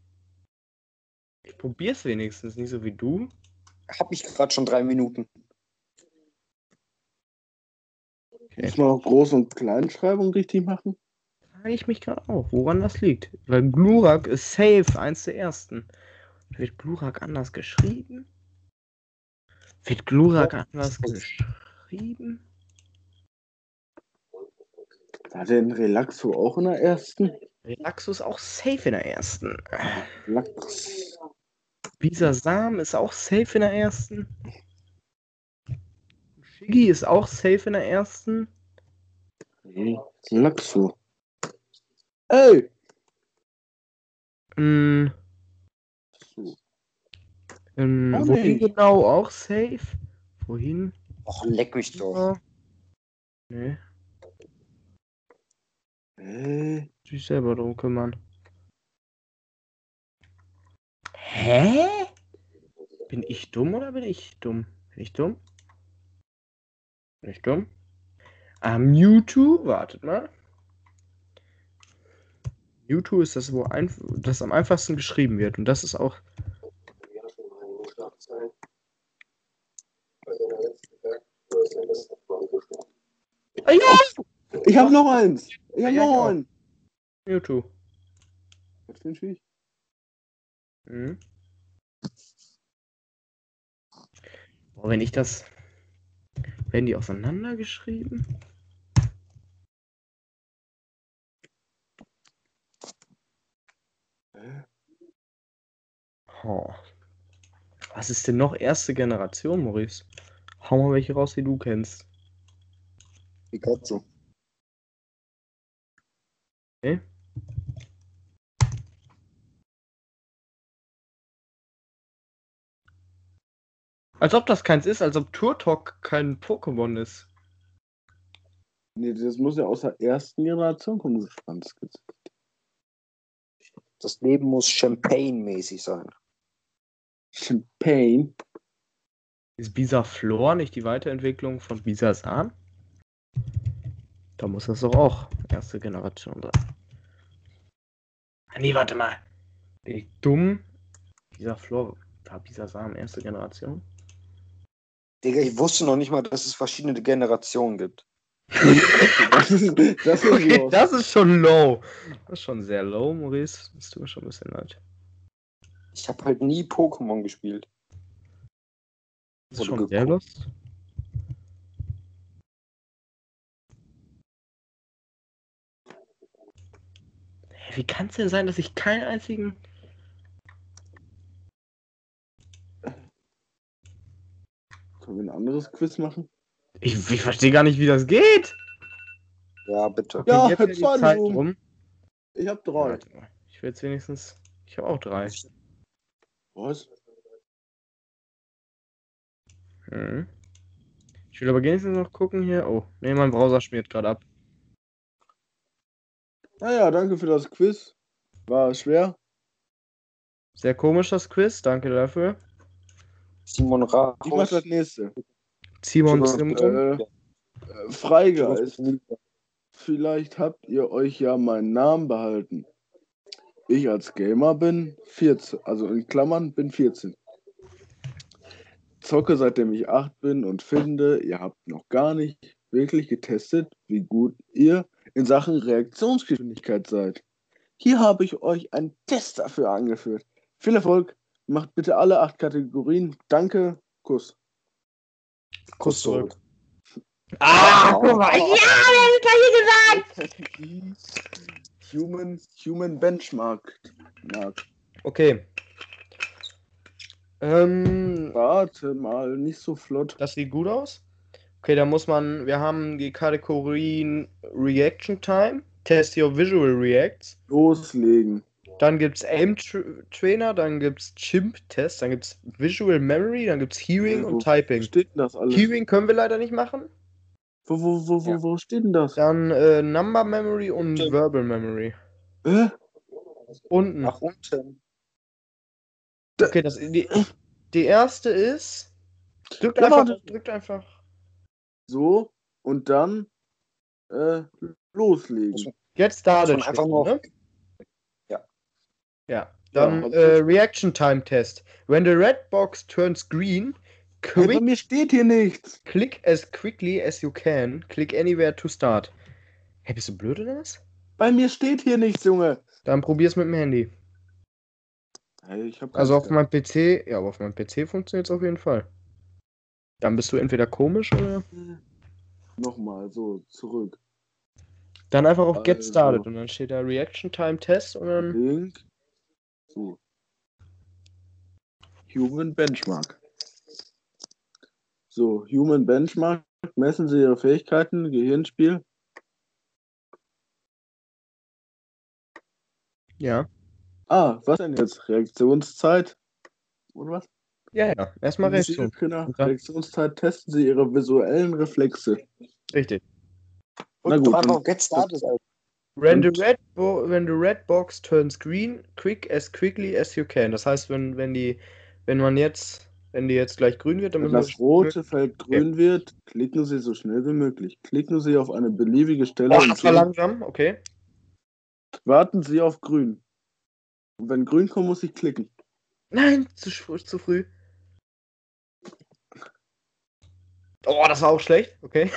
Speaker 2: Ich probier's wenigstens, nicht so wie du.
Speaker 3: Hab ich gerade schon drei Minuten.
Speaker 1: Muss man auch Groß- und Kleinschreibung richtig machen?
Speaker 2: Frage ich mich gerade auch, woran das liegt. Weil Glurak ist safe, eins der ersten. Wird Glurak anders geschrieben? Wird Glurak anders geschrieben?
Speaker 1: War denn Relaxo auch in der ersten?
Speaker 2: Relaxo ist auch safe in der ersten.
Speaker 1: Relax.
Speaker 2: Bisasam ist auch safe in der ersten. Shiggy ist auch safe in der ersten.
Speaker 1: Relaxo. Ey!
Speaker 2: Ähm,
Speaker 1: So.
Speaker 2: ähm,
Speaker 1: Auch
Speaker 2: wohin
Speaker 1: nicht.
Speaker 2: genau? Auch safe? Wohin?
Speaker 3: Och, leck mich doch.
Speaker 2: Ja. Nee,
Speaker 1: Äh,
Speaker 2: sich selber drum kümmern. Hä? Bin ich dumm oder bin ich dumm? Bin ich dumm? Bin ich dumm? Ah, Mewtwo, wartet mal. Mewtwo ist das, wo ein, das am einfachsten geschrieben wird. Und das ist auch. Ah, ja!
Speaker 1: ich hab noch eins! Ich hab
Speaker 2: Ja,
Speaker 1: noch
Speaker 2: ja.
Speaker 1: einen!
Speaker 2: Mewtwo.
Speaker 1: Für ein Viech?
Speaker 2: Mhm. Boah, wenn ich das. Werden die auseinandergeschrieben?
Speaker 1: Hä?
Speaker 2: Oh. Was ist denn noch erste Generation, Maurice? Hau mal welche raus, die du kennst.
Speaker 3: Pikachu.
Speaker 2: Okay? Als ob das keins ist, als ob Turtok kein Pokémon ist.
Speaker 1: Nee, das muss ja aus der ersten Generation kommen, das Schwanzgesicht.
Speaker 3: Das Leben muss Champagne-mäßig sein.
Speaker 1: Champagne.
Speaker 2: Ist Bisaflor nicht die Weiterentwicklung von Bisasan? Da muss das doch auch erste Generation sein. Nee, warte mal. Bin ich dumm? Bisaflor war Bisasan erste Generation?
Speaker 3: Digga, ich wusste noch nicht mal, dass es verschiedene Generationen gibt.
Speaker 1: Das ist, das ist
Speaker 2: Okay, das ist schon low. Das ist schon sehr low, Maurice. Das tut mir schon ein bisschen leid.
Speaker 3: Ich habe halt nie Pokémon gespielt.
Speaker 2: Das ist schon sehr lost. Hä, Wie kann es denn sein, dass ich keinen einzigen.
Speaker 1: Können wir ein anderes Quiz machen?
Speaker 2: Ich, ich verstehe gar nicht, wie das geht.
Speaker 3: Ja, bitte.
Speaker 1: Ja,
Speaker 2: jetzt die Zeit
Speaker 1: Zoom.
Speaker 2: rum.
Speaker 1: Ich hab drei.
Speaker 2: Warte mal. Ich will jetzt wenigstens. Ich habe auch drei.
Speaker 1: Was?
Speaker 2: Hm. Ich will aber wenigstens noch gucken hier. Oh, nee, mein Browser schmiert gerade ab.
Speaker 1: Naja, danke für das Quiz. War schwer.
Speaker 2: Sehr komisch das Quiz, danke dafür.
Speaker 3: Simon
Speaker 1: Ich mach
Speaker 3: Rachus.
Speaker 1: das nächste.
Speaker 2: Simon
Speaker 3: Simon,
Speaker 2: Simon.
Speaker 1: Äh, äh, Freigeist. Vielleicht habt ihr euch ja meinen Namen behalten. Ich als Gamer bin 14, also in Klammern bin 14. Zocke seitdem ich 8 bin und finde, ihr habt noch gar nicht wirklich getestet, wie gut ihr in Sachen Reaktionsgeschwindigkeit seid. Hier habe ich euch einen Test dafür angeführt. Viel Erfolg, macht bitte alle acht Kategorien. Danke, Kuss.
Speaker 3: Kuss zurück.
Speaker 2: Ah, guck mal. Ja, wir haben das gleiche gesagt.
Speaker 1: Human, Human Benchmark. Mark.
Speaker 2: Okay. Ähm,
Speaker 1: Warte mal, nicht so flott.
Speaker 2: das sieht gut aus. Okay, da muss man, wir haben die Kategorien Reaction Time, Test Your Visual Reacts,
Speaker 1: Loslegen.
Speaker 2: Dann gibt's Aim Tra Trainer, dann gibt's Chimp Test, dann gibt's Visual Memory, dann gibt's Hearing
Speaker 1: Wo
Speaker 2: und Typing.
Speaker 1: steht denn das alles?
Speaker 2: Hearing können wir leider nicht machen.
Speaker 1: Wo, wo, wo, wo,
Speaker 3: Ja.
Speaker 1: wo steht denn das?
Speaker 2: Dann äh, Number Memory und
Speaker 3: Stimmt.
Speaker 2: Verbal Memory.
Speaker 1: Hä?
Speaker 2: Unten.
Speaker 3: Nach unten.
Speaker 2: Okay, das, die, die erste ist. Drückt einfach, drückt einfach.
Speaker 1: So, und dann äh, loslegen.
Speaker 2: Jetzt startet.
Speaker 3: Muss man einfach nur-
Speaker 2: ne?
Speaker 3: Ja.
Speaker 2: Ja. Dann
Speaker 1: hab ich
Speaker 2: äh. Reaction Time Test. When the red box turns green, quick,
Speaker 1: mir steht hier nichts.
Speaker 2: click as quickly as you can. Click anywhere to start. Hey, bist du blöd oder was?
Speaker 1: Bei mir steht hier nichts, Junge.
Speaker 2: Dann probier's mit dem Handy.
Speaker 1: Hey,
Speaker 2: Also auf meinem PC, ja, aber auf meinem PC funktioniert's auf jeden Fall. Dann bist du entweder komisch oder.
Speaker 1: Nochmal, so, zurück.
Speaker 2: Dann einfach auf Get
Speaker 1: Also.
Speaker 2: Started und dann steht da Reaction Time Test und dann.
Speaker 1: Link. So. Human Benchmark. So, Human Benchmark. Messen Sie Ihre Fähigkeiten, Gehirnspiel.
Speaker 2: Ja.
Speaker 1: Ah, was denn jetzt? Reaktionszeit? Und was?
Speaker 2: Ja, ja. Erstmal Reaktion.
Speaker 1: Reaktionszeit testen Sie Ihre visuellen Reflexe.
Speaker 2: Richtig.
Speaker 3: Und
Speaker 1: Na gut,
Speaker 3: doch einfach
Speaker 1: dann-
Speaker 3: auf Get Started. Alter.
Speaker 2: When the, red when the red box turns green, quick as quickly as you can. Das heißt, wenn, wenn die, wenn man jetzt, wenn die jetzt gleich grün wird, dann
Speaker 1: Wenn das rote Feld grün wird, klicken Sie so schnell wie möglich. Klicken Sie auf eine beliebige Stelle und
Speaker 2: das war langsam, okay.
Speaker 1: warten Sie auf grün. Und wenn grün kommt, muss ich klicken.
Speaker 2: Nein, zu, zu früh. Oh, das war auch schlecht, okay.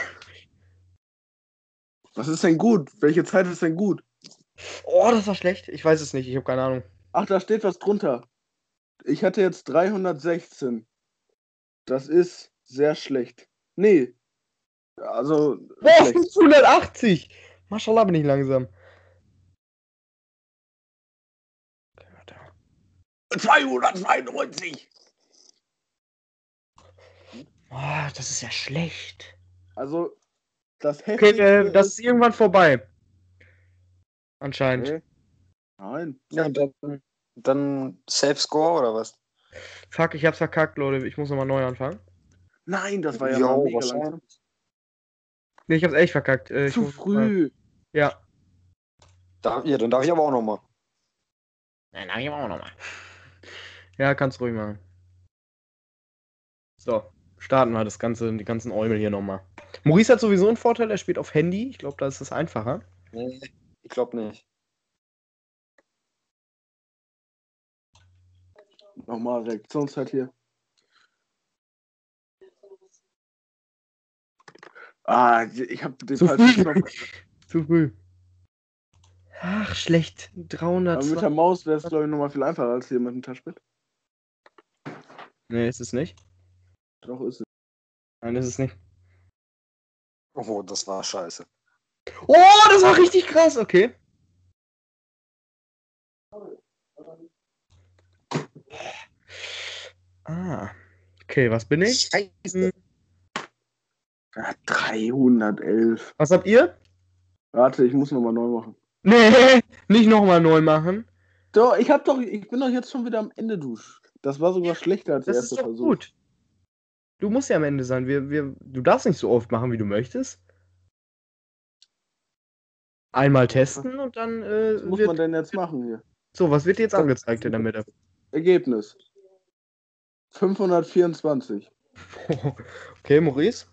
Speaker 1: Was ist denn gut? Welche Zeit ist denn gut?
Speaker 2: Oh, das war schlecht. Ich weiß es nicht, ich habe keine Ahnung.
Speaker 1: Ach, da steht was drunter. Ich hatte jetzt 316. Das ist sehr schlecht. Nee. Also.
Speaker 2: Boah,
Speaker 1: schlecht.
Speaker 2: 580! Maschallah bin ich langsam. Okay, warte.
Speaker 1: 292!
Speaker 2: Oh, das ist ja schlecht.
Speaker 1: Also, das
Speaker 2: Okay, äh, das ist irgendwann vorbei. Anscheinend.
Speaker 1: Nee. Nein.
Speaker 3: Ja, dann, dann Safe Score oder was?
Speaker 2: Fuck, ich hab's verkackt, Leute. Ich muss nochmal neu anfangen.
Speaker 1: Nein, das war ja
Speaker 3: Jo,
Speaker 1: mal mega langsam.
Speaker 2: Nee, ich hab's echt verkackt. Äh, ich
Speaker 1: Zu
Speaker 2: muss-
Speaker 1: früh.
Speaker 2: Ja.
Speaker 3: Da, ja, dann darf ich aber auch nochmal.
Speaker 2: Nein, nein, ich auch nochmal. Ja, kannst ruhig machen. So, starten wir das ganze, die ganzen Eumel hier nochmal. Maurice hat sowieso einen Vorteil, er spielt auf Handy. Ich glaube, da ist es einfacher.
Speaker 3: Nee, ich glaube nicht.
Speaker 1: Nochmal Reaktionszeit hier. Ah, ich habe den
Speaker 2: Zu
Speaker 1: falschen
Speaker 2: früh.
Speaker 1: Knopf.
Speaker 2: Zu früh. Ach, schlecht.
Speaker 1: Aber
Speaker 2: 300.
Speaker 1: mit der Maus wäre es, glaube ich, nochmal viel einfacher als hier mit dem Touchpad.
Speaker 2: Nee, ist es nicht.
Speaker 1: Doch, ist es.
Speaker 2: Nein, ist es nicht.
Speaker 3: Oh, das war scheiße.
Speaker 2: Oh, das war richtig krass. Okay. Ah. Okay, was bin ich?
Speaker 3: Scheiße.
Speaker 1: Ah, 311.
Speaker 2: Was habt ihr?
Speaker 1: Warte, ich muss nochmal neu machen.
Speaker 2: Nee, nicht nochmal neu machen.
Speaker 1: Doch, ich hab doch, ich bin doch jetzt schon wieder am Ende, du. Das war sogar schlechter als der
Speaker 2: Das
Speaker 1: erste
Speaker 2: ist doch
Speaker 1: Versuch.
Speaker 2: gut. Du musst ja am Ende sein. Wir, wir, du darfst nicht so oft machen, wie du möchtest. Einmal testen und dann äh,
Speaker 1: Was muss
Speaker 2: wird.
Speaker 1: man denn jetzt machen hier?
Speaker 2: So, was wird dir jetzt angezeigt in der Mitte?
Speaker 1: Ergebnis. 524.
Speaker 2: okay, Maurice.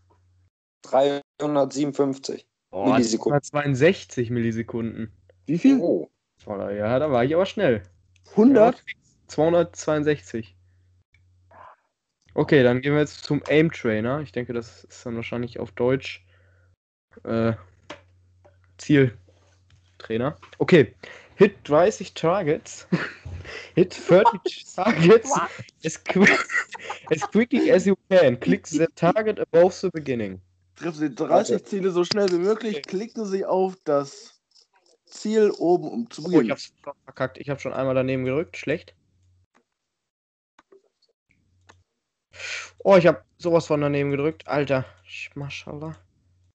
Speaker 3: 357.
Speaker 2: Oh,
Speaker 3: Millisekunden.
Speaker 2: 62 Millisekunden.
Speaker 1: Wie viel?
Speaker 3: Oh.
Speaker 2: Ja, da war ich aber schnell.
Speaker 1: 100?
Speaker 2: 262. Okay, dann gehen wir jetzt zum Aim Trainer. Ich denke, das ist dann wahrscheinlich auf Deutsch äh, Zieltrainer. Okay. Hit 30 Targets. Hit 30 Targets as, quick, as quickly as you can. Click the target above the beginning.
Speaker 1: Treffen Sie 30 Ziele so schnell wie möglich. Klicken Sie auf das Ziel oben, um zu
Speaker 2: Oh, ich
Speaker 1: beginnen.
Speaker 2: hab's verkackt. Ich habe schon einmal daneben gedrückt. Schlecht. Oh, ich habe sowas von daneben gedrückt. Alter. Sch- Maschallah.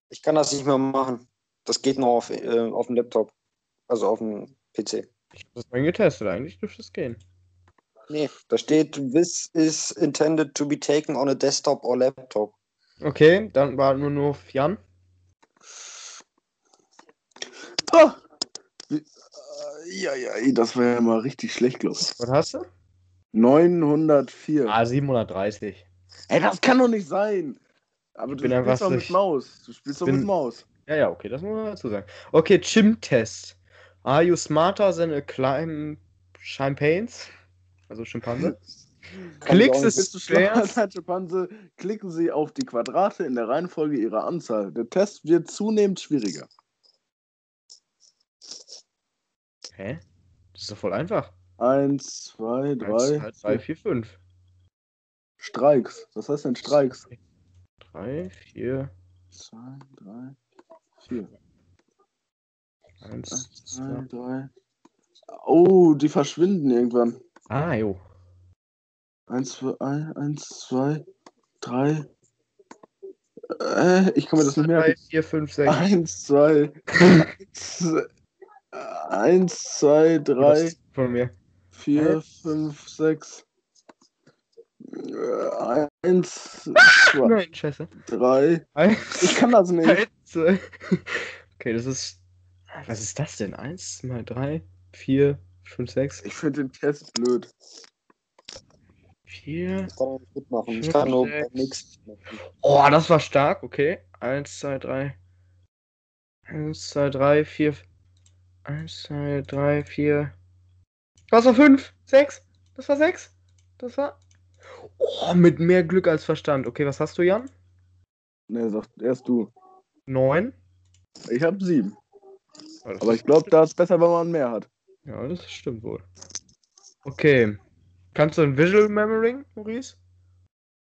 Speaker 3: Ich kann das nicht mehr machen. Das geht nur auf, äh, auf dem Laptop. Also auf dem PC.
Speaker 2: Ich habe das vorhin getestet. Eigentlich dürfte es gehen.
Speaker 3: Nee, da steht, this is intended to be taken on a desktop or laptop.
Speaker 2: Okay, dann war nur nur Jan.
Speaker 1: Ah! Wie- äh, Ja, ja, das war ja mal richtig schlecht, glaube ich.
Speaker 2: Was hast du?
Speaker 1: 904.
Speaker 2: Ah, 730.
Speaker 1: Ey, das kann doch nicht sein. Aber du spielst doch mit Maus. Du spielst doch
Speaker 2: bin-
Speaker 1: mit Maus.
Speaker 2: Ja, ja, okay, das muss man dazu sagen. Okay, Chim-Test. Are you smarter than a climb Champagnes? Also Schimpanse. Klicks ist
Speaker 1: du
Speaker 2: schwer.
Speaker 1: Schimpanse? Klicken Sie auf die Quadrate in der Reihenfolge ihrer Anzahl. Der Test wird zunehmend schwieriger.
Speaker 2: Hä? Das ist doch voll einfach.
Speaker 1: Eins, zwei,
Speaker 2: Eins,
Speaker 1: drei,
Speaker 2: zwei, drei, vier, fünf.
Speaker 1: Streiks. Was heißt denn Streiks?
Speaker 2: Drei, vier.
Speaker 1: Zwei, drei, vier.
Speaker 2: Eins,
Speaker 1: Zwei,
Speaker 2: zwei.
Speaker 1: drei. Oh, die verschwinden irgendwann.
Speaker 2: Ah, jo.
Speaker 1: Eins, zwei, ein- eins, zwei, drei. Äh, ich kann mir das nicht
Speaker 2: Drei,
Speaker 1: merken.
Speaker 2: vier, fünf, sechs.
Speaker 1: Eins, zwei, z- eins, zwei, drei,
Speaker 2: Von mir.
Speaker 1: vier, fünf, sechs. Äh, Eins, zwei,
Speaker 2: Nein, scheiße.
Speaker 1: drei. Ich kann das nicht.
Speaker 2: eins. Okay, das ist. Was ist das denn? Eins, zwei, drei, vier, fünf, sechs,
Speaker 1: Ich finde den Test blöd.
Speaker 2: vier.
Speaker 3: Ich kann auch nicht mitmachen. Ich
Speaker 2: Fünf,
Speaker 3: kann nur nächsten machen.
Speaker 2: Oh, das war stark, okay. Eins, zwei, drei. Eins, zwei, drei, vier. Eins, zwei, drei, vier. Das war fünf, sechs. Das war sechs. Das war. Oh, mit mehr Glück als Verstand. Okay, was hast du, Jan?
Speaker 1: Ne, sagt erst du.
Speaker 2: Neun.
Speaker 1: Ich habe sieben.
Speaker 2: Oh, das
Speaker 1: Aber ich glaube, da ist besser, wenn man mehr hat.
Speaker 2: Ja, das stimmt wohl. Okay. Kannst du ein Visual Memory, Maurice?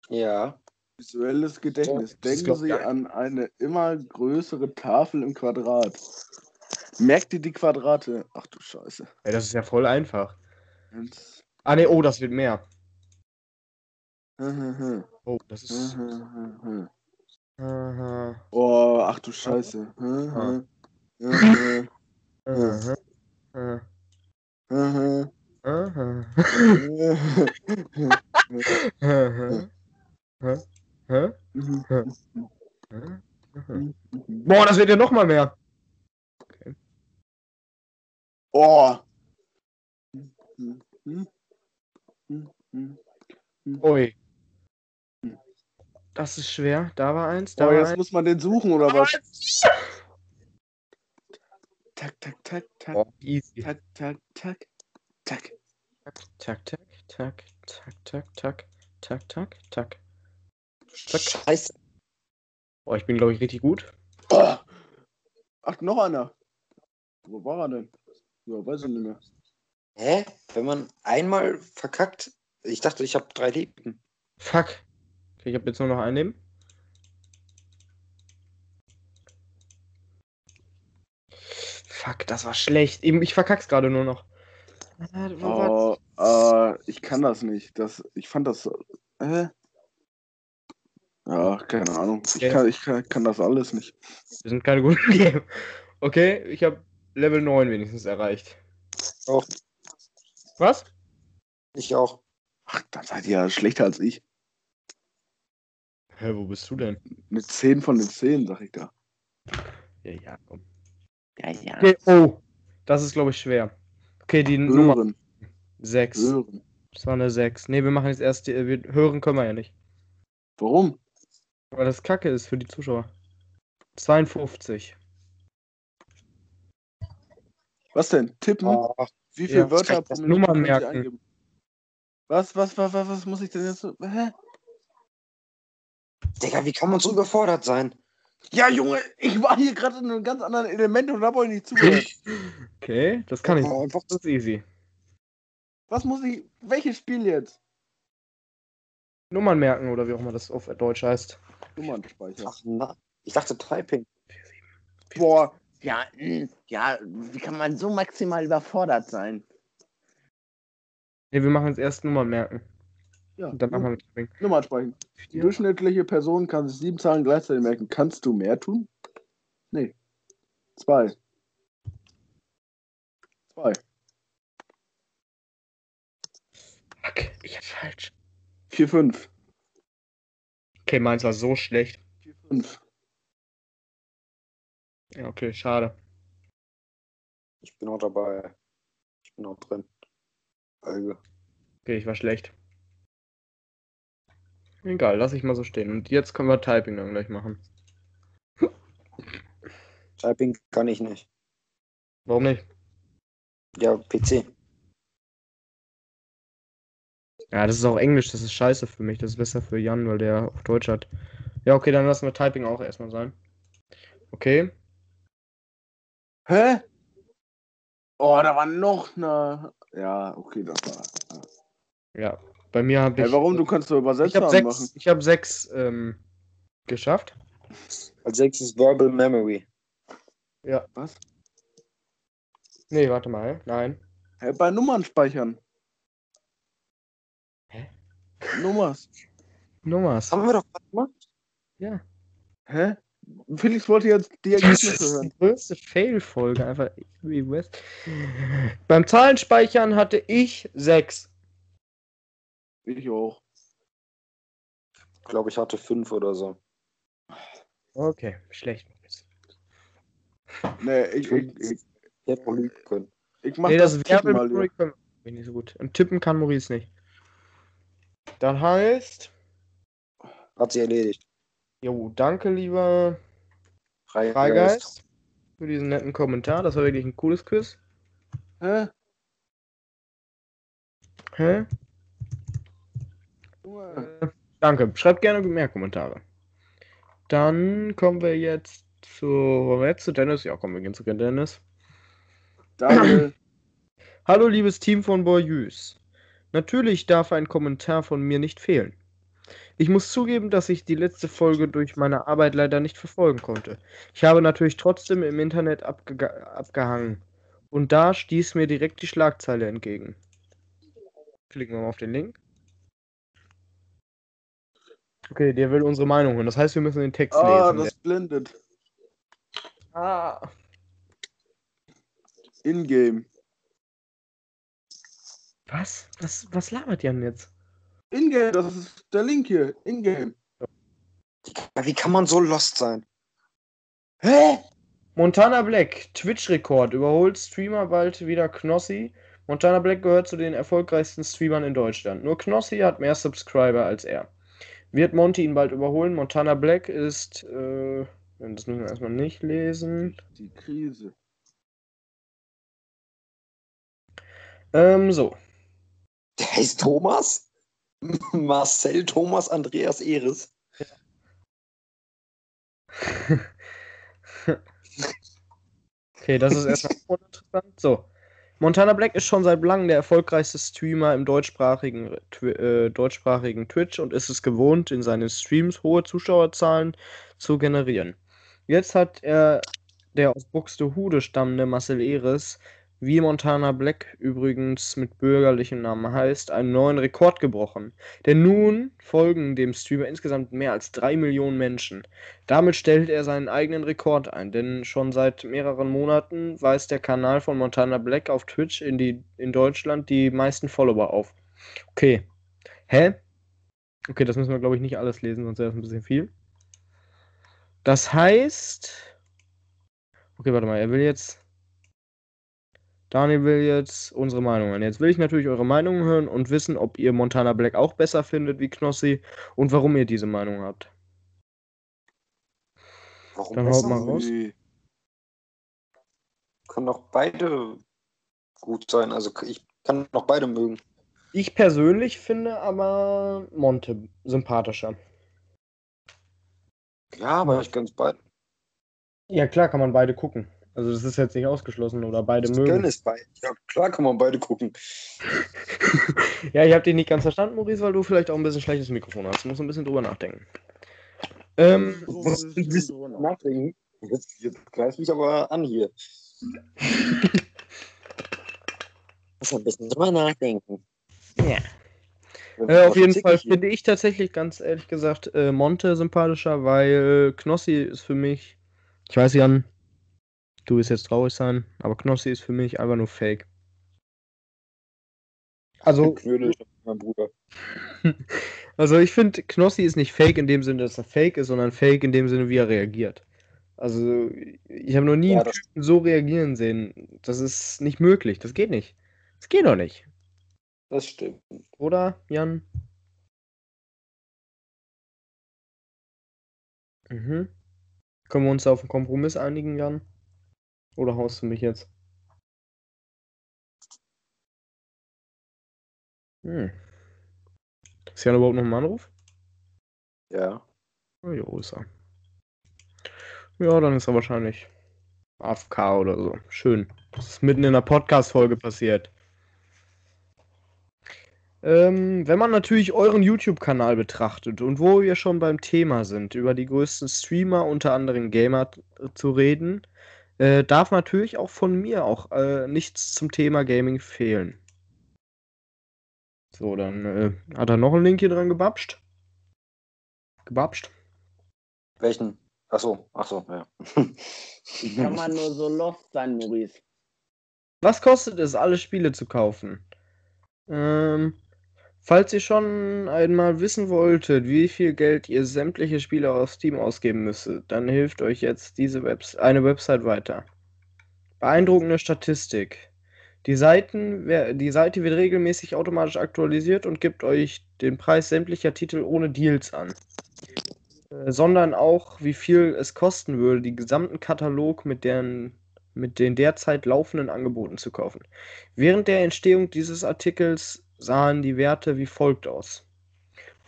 Speaker 3: Ja.
Speaker 1: Visuelles Gedächtnis. Denken Sie an eine immer größere Tafel im Quadrat. Merkt ihr die Quadrate? Ach du Scheiße.
Speaker 2: Ja, das ist ja voll einfach. Ah, ne, oh, das wird mehr.
Speaker 1: Mhm, mhm.
Speaker 2: Oh, das ist. Mhm,
Speaker 1: oh, ach du Scheiße.
Speaker 2: Boah, das wird ja noch mal mehr.
Speaker 1: Okay. Oh.
Speaker 2: Oi. Das ist schwer. Da war eins, da
Speaker 1: Oh,
Speaker 2: war
Speaker 1: jetzt
Speaker 2: eins.
Speaker 1: muss man den suchen, oder was? Tak, tak, tak, tak,
Speaker 2: Oh, easy.
Speaker 1: tak, tak, tak. Tak,
Speaker 2: tak, tak, tak, tak, tak, tak, tak, tak. Zack.
Speaker 3: Scheiße.
Speaker 2: Oh, ich bin, glaube ich, richtig gut.
Speaker 1: Oh. Ach, noch einer. Wo war er denn? Ja, weiß ich nicht mehr.
Speaker 3: Hä? Wenn man einmal verkackt. Ich dachte, ich habe drei Leben.
Speaker 2: Fuck. Okay, ich habe jetzt nur noch einen Leben. Fuck, das war schlecht. Ich verkack's gerade nur noch. Ah,
Speaker 1: Oh, äh, ich kann das nicht. Das, ich fand das. Äh? Ja, keine Ahnung. Ich,
Speaker 2: Okay.
Speaker 1: kann, ich kann, kann das alles nicht.
Speaker 2: Wir sind keine guten Game. Okay, ich habe Level 9 wenigstens erreicht.
Speaker 3: Auch.
Speaker 2: Was?
Speaker 3: Ich auch.
Speaker 1: Ach, dann seid ihr ja schlechter als ich.
Speaker 2: Hä, wo bist du denn?
Speaker 1: Mit 10 von den 10, sag ich da.
Speaker 2: Ja, ja, komm.
Speaker 1: Ja, ja.
Speaker 2: Okay, oh. Das ist, glaube ich, schwer. Okay, die Nummer
Speaker 1: Hören,
Speaker 2: 6.
Speaker 1: hören.
Speaker 2: Das war eine 6. Ne, wir machen jetzt erst die. Wir hören können wir ja nicht.
Speaker 1: Warum?
Speaker 2: Weil das Kacke ist für die Zuschauer. 52.
Speaker 1: Was denn? Tippen?
Speaker 3: Ah,
Speaker 1: Wie viele
Speaker 2: ja,
Speaker 1: Wörter pro Minute ihr
Speaker 2: merken.
Speaker 1: eingeben? Was, was, was, was, was muss ich denn jetzt so? Hä?
Speaker 3: Digga, wie kann man so überfordert sein?
Speaker 1: Ja, Junge, ich war hier gerade in einem ganz anderen Element und hab euch nicht zugehört.
Speaker 2: Okay, das kann ich.
Speaker 3: Oh, einfach
Speaker 2: Das ist easy.
Speaker 1: Was muss ich. Welches Spiel jetzt?
Speaker 2: Nummern merken oder wie auch immer das auf Deutsch heißt.
Speaker 1: Nummernspeicher.
Speaker 3: Ach, na. Ich dachte Typing.
Speaker 1: Boah. Ja, mh, ja, wie kann man so maximal überfordert sein?
Speaker 2: Ne, wir machen jetzt erst Nummern merken.
Speaker 1: Ja,
Speaker 2: Und dann machen wir mit Typing.
Speaker 1: Nummern sprechen. Die durchschnittliche Person kann sich sieben Zahlen gleichzeitig merken. Kannst du mehr tun? Nee. Zwei. Zwei.
Speaker 2: Fuck, ich hab falsch.
Speaker 1: Vier, fünf.
Speaker 2: Okay, meins war so schlecht.
Speaker 1: Vier, fünf.
Speaker 2: Ja, okay, schade.
Speaker 3: Ich bin auch dabei. Ich bin auch drin. Alge.
Speaker 2: Okay, ich war schlecht. Egal, lass ich mal so stehen. Und jetzt können wir Typing dann gleich machen.
Speaker 3: Typing kann ich nicht.
Speaker 2: Warum nicht?
Speaker 3: Ja, PC.
Speaker 2: Ja, das ist auch Englisch, das ist scheiße für mich. Das ist besser für Jan, weil der auf Deutsch hat. Ja, okay, dann lassen wir Typing auch erstmal sein. Okay.
Speaker 1: Hä? Oh, da war noch eine. Ja, okay, das war.
Speaker 2: Ja. Bei mir habe ich.
Speaker 1: Hey, warum? Du kannst doch
Speaker 2: ich
Speaker 1: Übersetzer
Speaker 2: habe
Speaker 1: machen.
Speaker 2: sechs, ich hab sechs ähm, geschafft.
Speaker 3: Als sechstes Verbal Memory.
Speaker 1: Was?
Speaker 2: Nee, warte mal. Nein.
Speaker 1: Hä, bei Nummern speichern.
Speaker 2: Hä?
Speaker 1: Nummers.
Speaker 2: Nummers.
Speaker 3: Haben wir doch gerade gemacht.
Speaker 2: Ja.
Speaker 1: Hä? Felix wollte jetzt die
Speaker 2: Das
Speaker 1: Ergebnisse
Speaker 2: ist
Speaker 1: hören.
Speaker 2: die größte Fail-Folge. Einfach. Beim Zahlenspeichern hatte ich sechs.
Speaker 1: Ich auch.
Speaker 3: Ich glaube, ich hatte fünf oder so.
Speaker 2: Okay, schlecht.
Speaker 1: Nee, ich, ich, ich,
Speaker 3: Ich hätte lügen können.
Speaker 1: ich mach
Speaker 2: Nee,
Speaker 1: das,
Speaker 2: das
Speaker 1: Tippen mal
Speaker 2: können wir nicht so gut. Und tippen kann Maurice nicht. Das heißt,
Speaker 3: Hat sie erledigt.
Speaker 2: jo, danke lieber
Speaker 3: Freigeist.
Speaker 2: Freigeist für diesen netten Kommentar. Das war wirklich ein cooles Quiz.
Speaker 1: Hä?
Speaker 2: Hä? Äh, danke. Schreibt gerne mehr Kommentare. Dann kommen wir jetzt zu, wir jetzt zu Dennis. Ja, kommen wir gehen zu Dennis.
Speaker 1: Daniel.
Speaker 2: Hallo, liebes Team von Boyus. Natürlich darf ein Kommentar von mir nicht fehlen. Ich muss zugeben, dass ich die letzte Folge durch meine Arbeit leider nicht verfolgen konnte. Ich habe natürlich trotzdem im Internet abge abgehangen. Und da stieß mir direkt die Schlagzeile entgegen. Klicken wir mal auf den Link. Okay, der will unsere Meinung hören. Das heißt, wir müssen den Text
Speaker 1: Ah,
Speaker 2: lesen.
Speaker 1: das blendet.
Speaker 2: ah.
Speaker 1: Ingame.
Speaker 2: Was? Was? Was labert Jan jetzt?
Speaker 1: Ingame, das ist der Link hier. Ingame.
Speaker 3: Wie kann man so lost sein? Hä?
Speaker 2: Montana Black, Twitch-Rekord, überholt Streamer bald wieder Knossi. Montana Black gehört zu den erfolgreichsten Streamern in Deutschland. Nur Knossi hat mehr Subscriber als er. Wird Monty ihn bald überholen? Montana Black ist. Äh, das müssen wir erstmal nicht lesen.
Speaker 1: Die Krise.
Speaker 2: Ähm, so.
Speaker 3: Der heißt Thomas? Marcel Thomas Andreas Eres.
Speaker 2: okay, das ist erstmal uninteressant. So. Montana Black ist schon seit langem der erfolgreichste Streamer im deutschsprachigen, Twi äh, deutschsprachigen Twitch und ist es gewohnt, in seinen Streams hohe Zuschauerzahlen zu generieren. Jetzt hat er der aus Buxtehude stammende Marcel Eres, wie Montana Black übrigens mit bürgerlichem Namen heißt, einen neuen Rekord gebrochen. Denn nun folgen dem Streamer insgesamt mehr als 3 Millionen Menschen. Damit stellt er seinen eigenen Rekord ein, denn schon seit mehreren Monaten weist der Kanal von Montana Black auf Twitch in, die, in Deutschland die meisten Follower auf. Okay. Hä? Okay, das müssen wir, glaube ich, nicht alles lesen, sonst wäre das ein bisschen viel. Das heißt. Okay, warte mal, er will jetzt. Daniel will jetzt unsere Meinung hören. Jetzt will ich natürlich eure Meinung hören und wissen, ob ihr Montana Black auch besser findet wie Knossi und warum ihr diese Meinung habt.
Speaker 3: Warum
Speaker 2: Dann haut mal raus.
Speaker 3: Können doch beide gut sein. Also ich kann noch beide mögen.
Speaker 2: Ich persönlich finde aber Monte sympathischer.
Speaker 3: Ja, aber ich gönn's beide.
Speaker 2: Ja, klar kann man beide gucken. Also das ist jetzt nicht ausgeschlossen oder beide
Speaker 3: Ich
Speaker 2: mögen.
Speaker 3: gönn es beide. Ja, klar kann man beide gucken.
Speaker 2: ja, ich habe dich nicht ganz verstanden, Maurice, weil du vielleicht auch ein bisschen schlechtes Mikrofon hast. Du musst ein bisschen drüber nachdenken. Ähm,
Speaker 1: So,
Speaker 3: muss
Speaker 1: das
Speaker 3: ein bisschen
Speaker 1: so.
Speaker 3: nachdenken. Jetzt, jetzt greif mich aber an hier. Muss ein bisschen drüber nachdenken.
Speaker 2: Ja. Äh, auf jeden Fall finde ich tatsächlich ganz ehrlich gesagt äh, Monte sympathischer, weil Knossi ist für mich, ich weiß Jan, du wirst jetzt traurig sein, aber Knossi ist für mich einfach nur Fake. Also,
Speaker 3: Knödel, mein Bruder.
Speaker 2: also ich finde, Knossi ist nicht Fake in dem Sinne, dass er Fake ist, sondern Fake in dem Sinne, wie er reagiert. Also, ich habe noch nie
Speaker 3: Ja,
Speaker 2: einen Typen so reagieren sehen. Das ist nicht möglich. Das geht nicht. Das geht doch nicht.
Speaker 3: Das stimmt.
Speaker 2: Oder, Jan? Mhm. Können wir uns auf einen Kompromiss einigen, Jan? Oder haust du mich jetzt? Hm. Ist Jan überhaupt noch im Anruf?
Speaker 3: Ja.
Speaker 2: Oh, jo, ist er. Ja, dann ist er wahrscheinlich AFK oder so. Schön. Das ist mitten in einer Podcast-Folge passiert. Ähm, wenn man natürlich euren YouTube-Kanal betrachtet und wo wir schon beim Thema sind, über die größten Streamer, unter anderem Gamer t- zu reden, Äh, darf natürlich auch von mir auch äh, nichts zum Thema Gaming fehlen. So, dann äh, hat er noch einen Link hier dran gebapscht. Gebapscht.
Speaker 3: Welchen? Achso, achso, ja.
Speaker 4: Wie kann man nur so lost sein, Maurice?
Speaker 2: Was kostet es, alle Spiele zu kaufen? Ähm, falls ihr schon einmal wissen wolltet, wie viel Geld ihr sämtliche Spiele auf Steam ausgeben müsstet, dann hilft euch jetzt diese Webs eine Website weiter. Beeindruckende Statistik. Die, Seiten, die Seite wird regelmäßig automatisch aktualisiert und gibt euch den Preis sämtlicher Titel ohne Deals an. Äh, sondern auch, wie viel es kosten würde, die gesamten Katalog mit, deren, mit den derzeit laufenden Angeboten zu kaufen. Während der Entstehung dieses Artikels sahen die Werte wie folgt aus.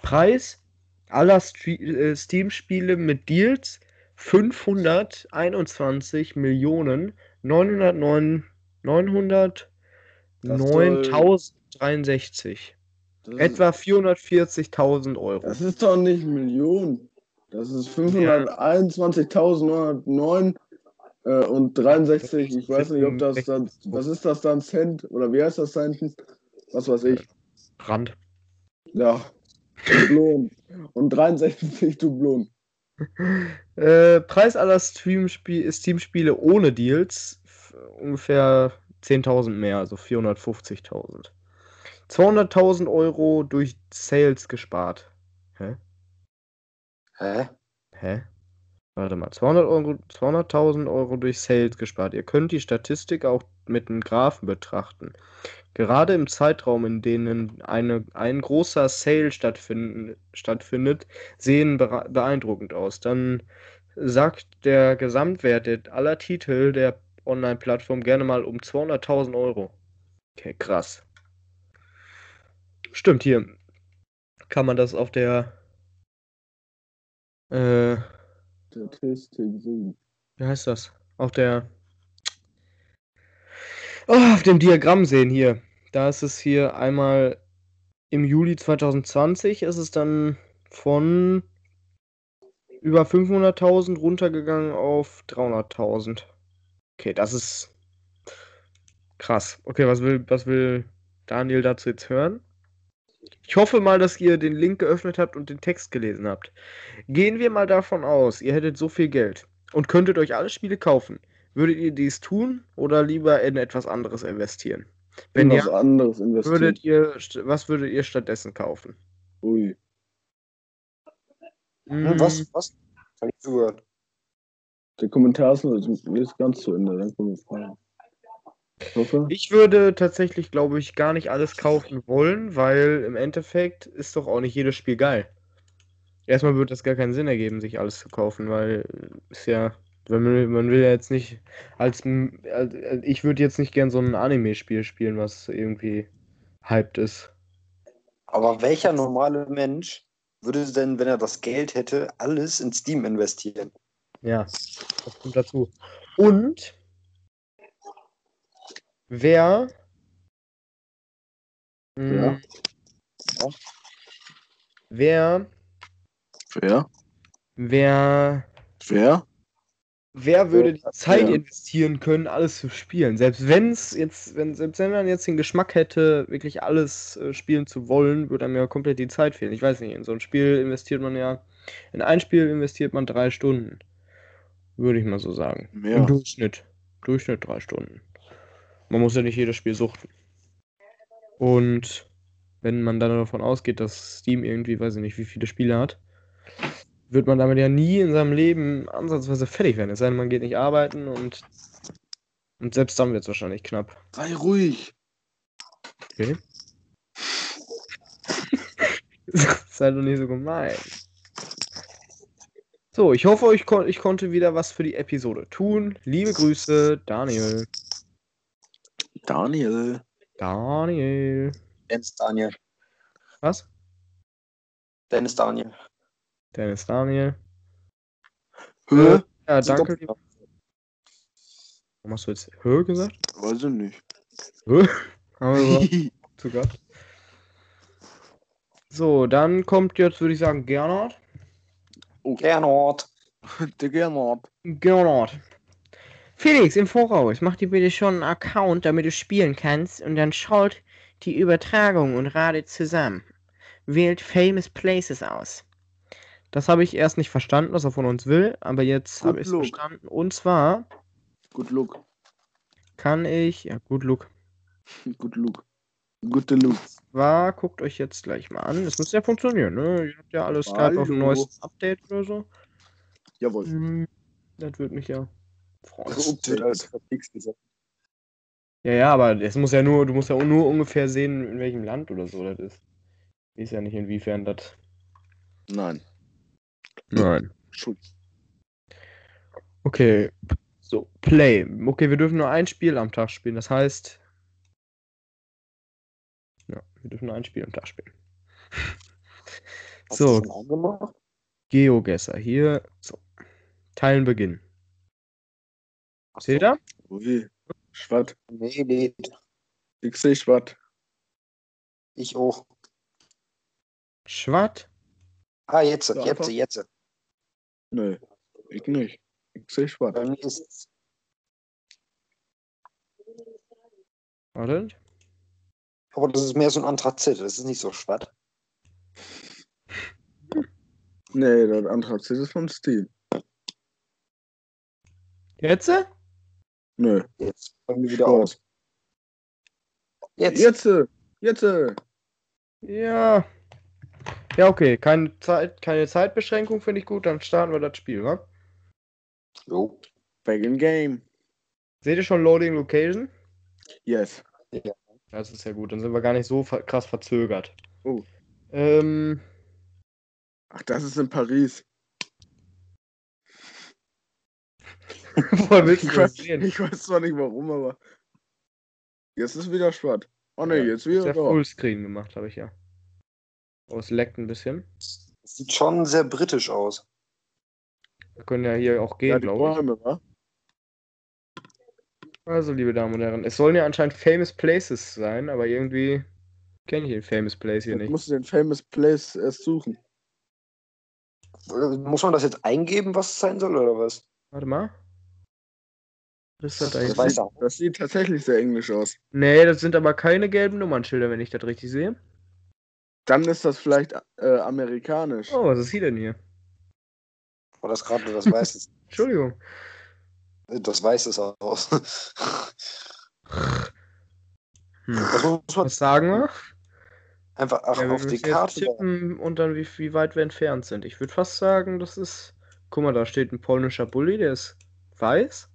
Speaker 2: Preis aller äh, Steam-Spiele mit Deals 521 Millionen 909 909.063.
Speaker 1: Das
Speaker 2: Etwa 440.000 Euro.
Speaker 1: Das ist doch nicht Millionen. Das ist 521.909 äh, und 63. Ich weiß nicht, ob das dann. Was ist das dann? Cent? Oder wie heißt das da hinten? Was weiß ich.
Speaker 2: Rand.
Speaker 1: Ja. Dublon. Und 63 Dublon.
Speaker 2: Äh, Preis aller Steam-Spiele ohne Deals ungefähr 10.000 mehr, also 450.000. 200.000 Euro durch Sales gespart. Hä?
Speaker 3: Hä?
Speaker 2: Hä? Warte mal, 200 Euro, 200.000 Euro durch Sales gespart. Ihr könnt die Statistik auch mit einem Graphen betrachten. Gerade im Zeitraum, in denen eine, ein großer Sale stattfinden, stattfindet, sehen beeindruckend aus. Dann sagt der Gesamtwert aller Titel der Online-Plattform gerne mal um 200.000 Euro. Okay, krass. Stimmt, hier kann man das auf der äh,
Speaker 1: Statistik sehen.
Speaker 2: wie heißt das? Auf der. Oh, auf dem Diagramm sehen hier. Da ist es hier einmal im Juli 2020 ist es dann von über 500.000 runtergegangen auf 300.000. Okay, das ist krass. Okay, was will, was will Daniel dazu jetzt hören? Ich hoffe mal, dass ihr den Link geöffnet habt und den Text gelesen habt. Gehen wir mal davon aus, ihr hättet so viel Geld und könntet euch alle Spiele kaufen. Würdet ihr dies tun oder lieber in etwas anderes investieren? Wenn
Speaker 1: In was
Speaker 2: ja,
Speaker 1: anderes investieren.
Speaker 2: würdet ihr, was würdet ihr stattdessen kaufen?
Speaker 1: Ui.
Speaker 3: Hm, was? Was? Ich zugehört.
Speaker 1: Der Kommentar ist nicht ganz zu Ende. Dann kommen wir Fragen. Ich
Speaker 2: würde tatsächlich, glaube ich, gar nicht alles kaufen wollen, weil im Endeffekt ist doch auch nicht jedes Spiel geil. Erstmal würde das gar keinen Sinn ergeben, sich alles zu kaufen, weil äh, ist ja, man, man will ja jetzt nicht als, m- als als- ich würde jetzt nicht gern so ein Anime-Spiel spielen, was irgendwie hyped ist.
Speaker 3: Aber welcher normale Mensch würde denn, wenn er das Geld hätte, alles in Steam investieren?
Speaker 2: Ja, das kommt dazu. Und wer
Speaker 1: Ja.
Speaker 2: mh, wer
Speaker 1: Wer?
Speaker 2: wer
Speaker 1: Wer?
Speaker 2: Wer würde die Zeit
Speaker 1: Ja.
Speaker 2: investieren können, alles zu spielen? Selbst wenn es jetzt, wenn, selbst wenn man jetzt den Geschmack hätte, wirklich alles äh, spielen zu wollen, würde einem ja komplett die Zeit fehlen. Ich weiß nicht, in so ein Spiel investiert man ja, in ein Spiel investiert man drei Stunden. Würde ich mal so sagen.
Speaker 1: Mehr.
Speaker 2: Im Durchschnitt. Durchschnitt drei Stunden. Man muss ja nicht jedes Spiel suchten. Und wenn man dann davon ausgeht, dass Steam irgendwie, weiß ich nicht, wie viele Spiele hat, wird man damit ja nie in seinem Leben ansatzweise fertig werden. Es sei denn, man geht nicht arbeiten und, und selbst dann wird es wahrscheinlich knapp.
Speaker 1: Sei ruhig.
Speaker 2: Okay. Sei doch nicht so gemein. So, ich hoffe, ich, kon ich konnte wieder was für die Episode tun. Liebe Grüße, Daniel.
Speaker 1: Daniel.
Speaker 2: Daniel.
Speaker 3: Dennis Daniel.
Speaker 2: Was?
Speaker 3: Dennis Daniel.
Speaker 2: Dennis Daniel.
Speaker 1: Hä?
Speaker 2: Ja,
Speaker 3: Sieht
Speaker 2: danke. Warum hast du jetzt Hö gesagt?
Speaker 1: Weiß ich nicht.
Speaker 2: Hö? Haben wir überhaupt zu gehabt. So, dann kommt jetzt, würde ich sagen, Gernot.
Speaker 3: Gernot.
Speaker 1: Der Gernot.
Speaker 2: Gernot.
Speaker 5: Felix, im Voraus, mach dir bitte schon einen Account, damit du spielen kannst und dann schaut die Übertragung und radet zusammen. Wählt Famous Places aus.
Speaker 2: Das habe ich erst nicht verstanden, was er von uns will, aber jetzt
Speaker 1: Good
Speaker 2: habe ich es verstanden. Und zwar
Speaker 1: Good look.
Speaker 2: kann ich, ja gut, Look,
Speaker 1: Good look. Gute look.
Speaker 2: war, guckt euch jetzt gleich mal an. Das müsste ja funktionieren, ne? Ihr habt ja alles Skype auf
Speaker 1: Hallo.
Speaker 2: neuesten Update oder so.
Speaker 1: Jawohl.
Speaker 2: Hm, das würde mich ja freuen.
Speaker 3: Das
Speaker 2: Ja, ja, aber es muss ja nur, du musst ja nur ungefähr sehen, in welchem Land oder so das ist. Ich weiß ja nicht, inwiefern das.
Speaker 1: Nein.
Speaker 2: Nein.
Speaker 1: Entschuldigung.
Speaker 2: Okay. So, Play. Okay, wir dürfen nur ein Spiel am Tag spielen. Das heißt. Ja, wir dürfen nur ein Spiel am Tag spielen.
Speaker 3: Hast
Speaker 2: So. GeoGesser. Hier. So. Teilen beginnen. Seht ihr?
Speaker 1: Ui. Schwatt.
Speaker 3: Nee, nee.
Speaker 1: Ich sehe Schwatt.
Speaker 3: Ich auch.
Speaker 2: Schwatt.
Speaker 3: Ah, jetzt,
Speaker 1: Ja,
Speaker 3: jetzt,
Speaker 1: einfach.
Speaker 3: jetzt.
Speaker 1: Nee. Ich nicht. Ich sehe Schwatt.
Speaker 3: Bei mir ist
Speaker 2: Wartet.
Speaker 3: aber das ist mehr so ein Anthrazit. Das ist nicht so schwarz.
Speaker 1: Nee, das Anthrazit ist von Steam.
Speaker 2: Jetzt?
Speaker 1: Nö.
Speaker 3: Jetzt bei mir wieder
Speaker 1: Schwarz.
Speaker 3: aus. Jetzt.
Speaker 1: Jetzt. Jetzt.
Speaker 2: Ja. Ja, okay. Keine, Zeit, keine Zeitbeschränkung finde ich gut. Dann starten wir das Spiel, wa?
Speaker 3: Jo.
Speaker 1: Back in game.
Speaker 2: Seht ihr schon Loading Location?
Speaker 1: Yes.
Speaker 2: Das ist ja gut. Dann sind wir gar nicht so ver krass verzögert.
Speaker 1: Oh.
Speaker 2: Ähm.
Speaker 1: Ach, das ist in Paris.
Speaker 2: Woher willst du
Speaker 1: Ich weiß,
Speaker 2: sehen?
Speaker 1: ich weiß zwar nicht warum, aber. Jetzt ist wieder Schwatt. Oh ne, jetzt
Speaker 2: Ist
Speaker 1: wieder
Speaker 2: ja
Speaker 1: da.
Speaker 2: Fullscreen gemacht, habe ich ja. Oh, es leckt ein bisschen.
Speaker 3: Das sieht schon sehr britisch aus.
Speaker 2: Wir können ja hier auch
Speaker 1: Ja,
Speaker 2: gehen,
Speaker 1: die
Speaker 2: glaube ich.
Speaker 1: Bäume, wa?
Speaker 2: Also, liebe Damen und Herren, es sollen ja anscheinend Famous Places sein, aber irgendwie kenne ich den Famous Place hier
Speaker 1: Jetzt
Speaker 2: nicht.
Speaker 1: musst du den Famous Place erst suchen.
Speaker 3: Muss man das jetzt eingeben, was es sein soll, oder was?
Speaker 2: Warte mal. Das da
Speaker 3: Das weiß
Speaker 1: sieht, das sieht tatsächlich sehr englisch aus.
Speaker 2: Nee, das sind aber keine gelben Nummernschilder, wenn ich das richtig sehe.
Speaker 1: Dann ist das vielleicht äh, amerikanisch.
Speaker 2: Oh, was ist hier denn hier?
Speaker 3: War das gerade nur das Weiße?
Speaker 2: Entschuldigung.
Speaker 3: das Weiße aus.
Speaker 2: Hm.
Speaker 3: Das muss man
Speaker 2: Was sagen wir?
Speaker 3: einfach ach,
Speaker 2: Ja, wir
Speaker 3: auf die Karte.
Speaker 2: tippen und dann wie, wie weit wir entfernt sind. Ich würde fast sagen, das ist. Guck mal, da steht ein polnischer Bulli, der ist weiß.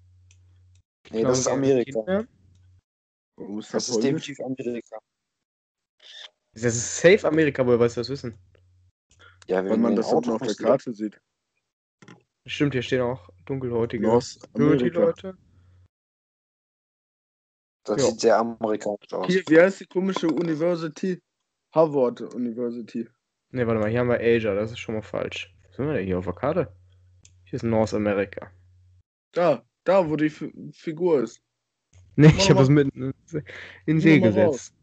Speaker 3: Nee, das ist Amerika.
Speaker 1: Ist
Speaker 3: Das ist definitiv Amerika.
Speaker 2: Das ist safe Amerika, woher weißt du das wissen?
Speaker 3: Ja,
Speaker 1: Weil
Speaker 3: wegen
Speaker 1: man das unten auf der Karte sieht.
Speaker 2: Stimmt, hier stehen auch dunkelhäutige. Security-Leute.
Speaker 3: Das
Speaker 2: Ja.
Speaker 3: sieht sehr amerikanisch aus.
Speaker 1: Hier, wie heißt die komische University? Harvard University.
Speaker 2: Ne, warte mal, hier haben wir Asia, das ist schon mal falsch. Was sind wir denn hier auf der Karte? Hier ist Nordamerika.
Speaker 1: Da, da, wo die F Figur ist.
Speaker 2: Ne, ich habe das mitten in See gesetzt.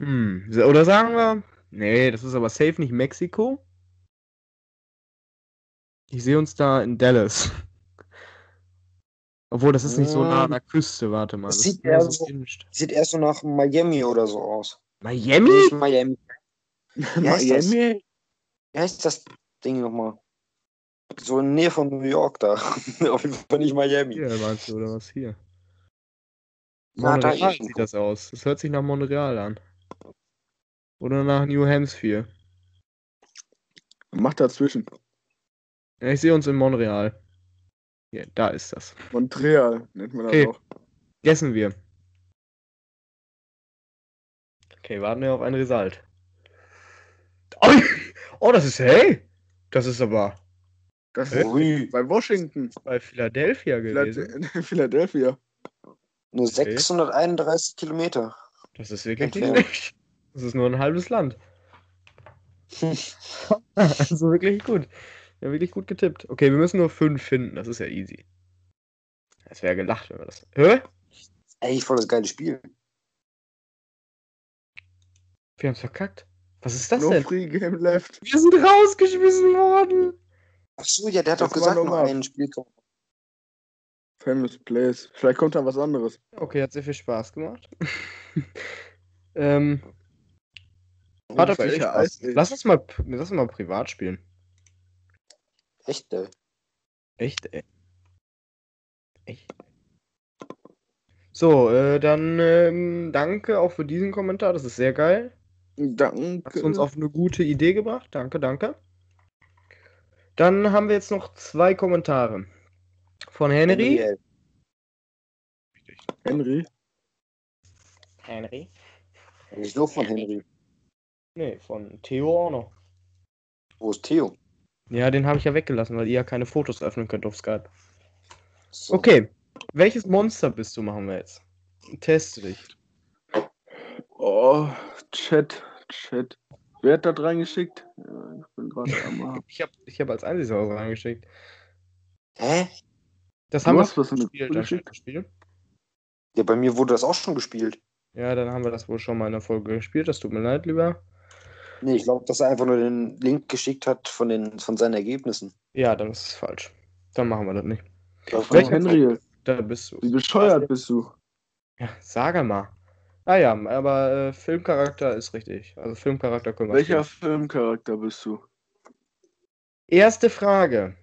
Speaker 2: Hm, oder sagen wir, nee, das ist aber safe nicht Mexiko. Ich sehe uns da in Dallas. Obwohl, das ist nicht so nah an der Küste, warte mal.
Speaker 3: Das sieht eher
Speaker 2: so.
Speaker 3: Sieht erst so nach Miami oder so aus.
Speaker 2: Miami?
Speaker 3: Nicht Miami. Wie heißt das?
Speaker 1: Miami?
Speaker 3: Wie heißt das Ding nochmal? So in der Nähe von New York da. Auf jeden Fall nicht Miami.
Speaker 2: Hier meinst du, oder was hier? Montreal sieht das aus. Das hört sich nach Montreal an. Oder nach New Hampshire.
Speaker 1: Mach dazwischen.
Speaker 2: Ja, ich sehe uns in Montreal. Hier, da ist das.
Speaker 1: Montreal nennt man das
Speaker 2: Okay.
Speaker 1: auch.
Speaker 2: Gessen wir. Okay, warten wir auf ein Result. Oh, oh, das ist hey! Das ist aber
Speaker 1: Das ist
Speaker 3: Ui,
Speaker 1: bei Washington.
Speaker 2: bei Philadelphia gewesen.
Speaker 1: Philad- Philadelphia.
Speaker 3: nur 631 Kilometer.
Speaker 2: Das ist wirklich nicht Das ist nur ein halbes Land. also wirklich gut. Ja, wirklich gut getippt. Okay, wir müssen nur fünf finden. Das ist ja easy. Es wäre gelacht, wenn wir das. Hä?
Speaker 3: Ey, voll das geile Spiel.
Speaker 2: Wir haben es verkackt. Was ist das
Speaker 1: No
Speaker 2: denn?
Speaker 1: free game left.
Speaker 2: Wir sind rausgeschmissen worden.
Speaker 3: Ach so, ja, der hat
Speaker 1: Das
Speaker 3: doch gesagt, nur
Speaker 1: normal.
Speaker 3: ein Spiel.
Speaker 1: Famous Place. Vielleicht kommt da was anderes.
Speaker 2: Okay, hat sehr viel Spaß gemacht. ähm, hat auf Spaß.
Speaker 1: Eis-
Speaker 2: Lass uns mal, lass uns mal privat spielen.
Speaker 3: Echt, ey.
Speaker 2: Echt, ey. Echt. So, äh, dann ähm, danke auch für diesen Kommentar. Das ist sehr geil.
Speaker 1: Danke.
Speaker 2: Hast uns auf eine gute Idee gebracht. Danke, danke. Dann haben wir jetzt noch zwei Kommentare. Von Henry.
Speaker 3: ey.
Speaker 1: Henry.
Speaker 5: Henry.
Speaker 3: Wieso von Henry?
Speaker 2: Nee, von Theo auch noch.
Speaker 3: Wo ist Theo?
Speaker 2: Ja, den habe ich ja weggelassen, weil ihr ja keine Fotos öffnen könnt auf Skype.
Speaker 3: So.
Speaker 2: Okay. Welches Monster bist du, machen wir jetzt. Teste dich.
Speaker 1: Oh, Chat, Chat. Wer hat das reingeschickt? Ja, ich bin gerade am
Speaker 2: Ich habe ich hab als einziges was reingeschickt.
Speaker 3: Hä?
Speaker 2: Das
Speaker 1: Du
Speaker 2: haben wir
Speaker 1: was die
Speaker 2: gespielt,
Speaker 1: geschickt?
Speaker 2: gespielt.
Speaker 3: Ja, bei mir wurde das auch schon gespielt.
Speaker 2: Ja, dann haben wir das wohl schon mal in der Folge gespielt. Das tut mir leid, lieber.
Speaker 3: Nee, ich glaube, dass er einfach nur den Link geschickt hat von, den, von seinen Ergebnissen.
Speaker 2: Ja, dann ist es falsch. Dann machen wir das nicht.
Speaker 3: Das
Speaker 2: Welcher-
Speaker 1: Henry,
Speaker 2: Da bist du.
Speaker 1: wie bescheuert bist du?
Speaker 2: Ja, sag mal. Ah ja, aber äh, Filmcharakter ist richtig. Also Filmcharakter können wir
Speaker 1: Welcher
Speaker 2: spielen.
Speaker 1: Filmcharakter bist du?
Speaker 2: Erste Frage.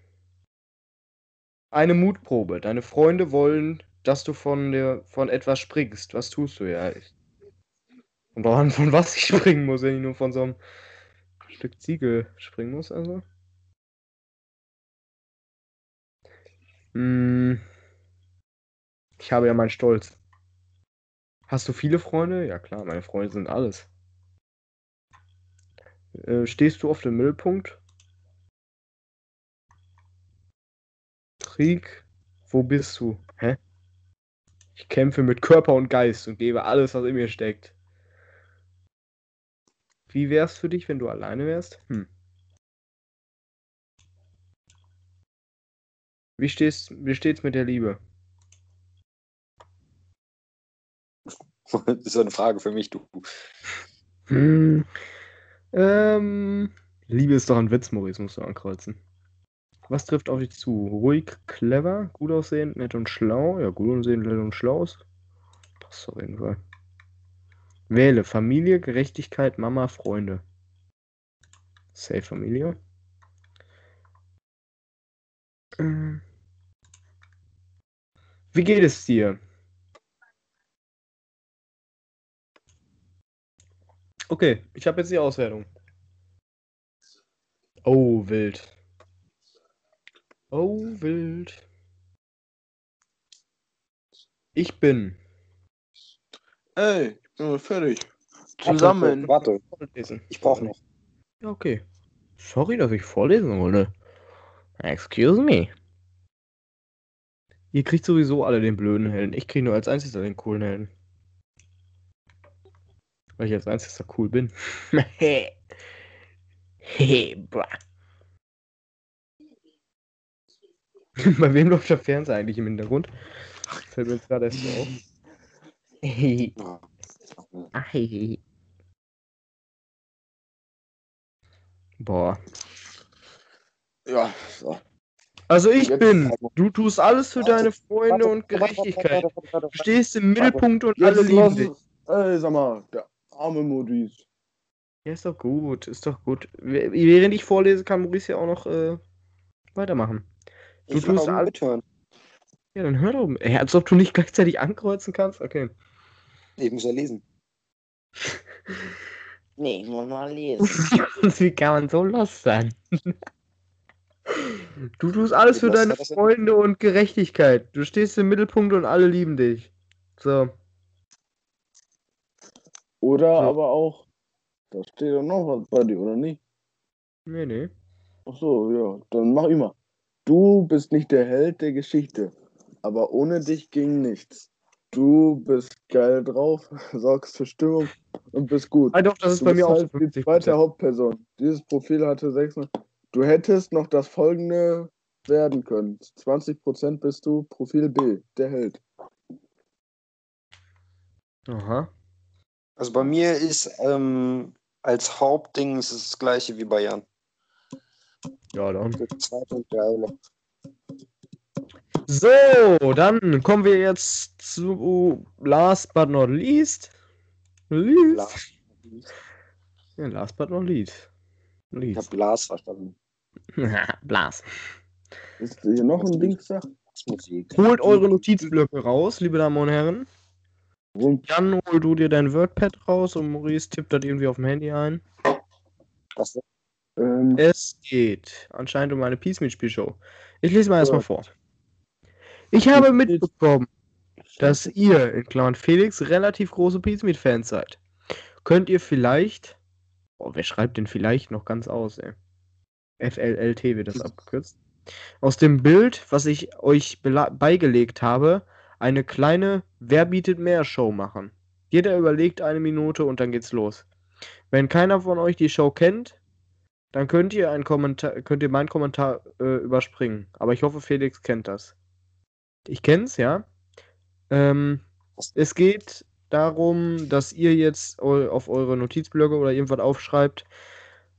Speaker 2: Eine Mutprobe. Deine Freunde wollen, dass du von der von etwas springst. Was tust du ja? Ich, und daran, von was ich springen muss, wenn ich nur von so einem Stück Ziegel springen muss, also. Hm. Ich habe ja meinen Stolz. Hast du viele Freunde? Ja klar, meine Freunde sind alles. Äh, stehst du auf dem Mittelpunkt? Krieg, wo bist du? Hä? Ich kämpfe mit Körper und Geist und gebe alles, was in mir steckt. Wie wär's für dich, wenn du alleine wärst? Hm. Wie, stehst, wie steht's mit der Liebe?
Speaker 3: Das ist eine Frage für mich, du.
Speaker 2: Hm. Ähm, Liebe ist doch ein Witz, Maurice, musst du ankreuzen. Was trifft auf dich zu? Ruhig, clever, gut aussehend, nett und schlau. Ja, gut aussehend, nett und schlau ist. Passt auf jeden Fall. Wähle Familie, Gerechtigkeit, Mama, Freunde. Safe Familie. Ähm. Wie geht es dir? Okay, ich habe jetzt die Auswertung. Oh, wild. Oh, wild. Ich bin.
Speaker 1: Ey, bin mal fertig. Zusammen.
Speaker 3: Warte,
Speaker 2: Vorlesen.
Speaker 3: ich brauche noch.
Speaker 2: Ja, okay. Sorry, dass ich vorlesen wollte. Excuse me. Ihr kriegt sowieso alle den blöden Helden. Ich kriege nur als einziger den coolen Helden. Weil ich als einziger cool bin. Hehe, bra. Bei wem läuft der Fernseher eigentlich im Hintergrund? Fällt mir jetzt gerade erst so auf. Hehe. Boah.
Speaker 1: Ja, so.
Speaker 2: Also ich bin. Du tust alles für deine Freunde und Gerechtigkeit. Du stehst im Mittelpunkt und alle lieben dich.
Speaker 1: Ey, sag mal, der arme Modis.
Speaker 2: Ja, ist doch gut, ist doch gut. Während ich vorlese, kann Maurice ja auch noch äh, weitermachen. Du
Speaker 3: Ich
Speaker 2: tust
Speaker 3: auch
Speaker 2: all-
Speaker 3: mithören.
Speaker 2: Ja, dann hör doch. Ey, als ob du nicht gleichzeitig ankreuzen kannst. Okay.
Speaker 3: Ich muss ja lesen.
Speaker 4: Nee, ich muss mal lesen.
Speaker 2: Wie kann man so los sein? Du tust alles für deine? Freunde und Gerechtigkeit. Du stehst im Mittelpunkt und alle lieben dich. So.
Speaker 1: Oder
Speaker 2: Ja.
Speaker 1: aber auch, da steht doch noch was bei dir, oder nicht?
Speaker 2: Nee, nee.
Speaker 1: Ach so, ja, dann mach immer. Du bist nicht der Held der Geschichte, aber ohne dich ging nichts. Du bist geil drauf, sorgst für Stimmung und bist gut.
Speaker 2: Ah, doch, das ist
Speaker 1: Du
Speaker 2: bei mir auch so
Speaker 1: halt die
Speaker 2: 50
Speaker 1: zweite Hauptperson. Dieses Profil hatte 600. Du hättest noch das folgende werden können. 20% bist du Profil B, der Held.
Speaker 2: Aha.
Speaker 3: Also bei mir ist ähm, als Hauptding ist es das gleiche wie bei Jan.
Speaker 2: Ja, dann.
Speaker 3: Und geile.
Speaker 2: So, dann kommen wir jetzt zu last but not least. Least.
Speaker 3: Glas.
Speaker 2: Ja, last but not least.
Speaker 3: Ich habe
Speaker 2: least.
Speaker 3: Glas verstanden.
Speaker 2: Blas.
Speaker 1: Ist hier noch ein Dingsach?
Speaker 3: Musik.
Speaker 2: Holt eure Notizblöcke raus, liebe Damen und Herren.
Speaker 1: Warum?
Speaker 2: Jan, hol du dir dein WordPad raus und Maurice tippt das irgendwie auf dem Handy ein.
Speaker 3: Was?
Speaker 1: Ähm,
Speaker 2: Es geht anscheinend um eine Peace-Meet-Spielshow. Ich lese mal erstmal vor. Ich habe mitbekommen, dass ihr, in Klammern Felix, relativ große Peace-Meet-Fans seid. Könnt ihr vielleicht. Oh, wer schreibt denn vielleicht noch ganz aus, ey? FLLT wird das abgekürzt. Aus dem Bild, was ich euch beigelegt habe, eine kleine Wer bietet mehr Show machen. Jeder überlegt eine Minute und dann geht's los. Wenn keiner von euch die Show kennt, dann könnt ihr einen Kommentar, könnt ihr meinen Kommentar äh, überspringen. Aber ich hoffe, Felix kennt das. Ich kenn's, ja. Ähm, es geht darum, dass ihr jetzt auf eure Notizblöcke oder irgendwas aufschreibt.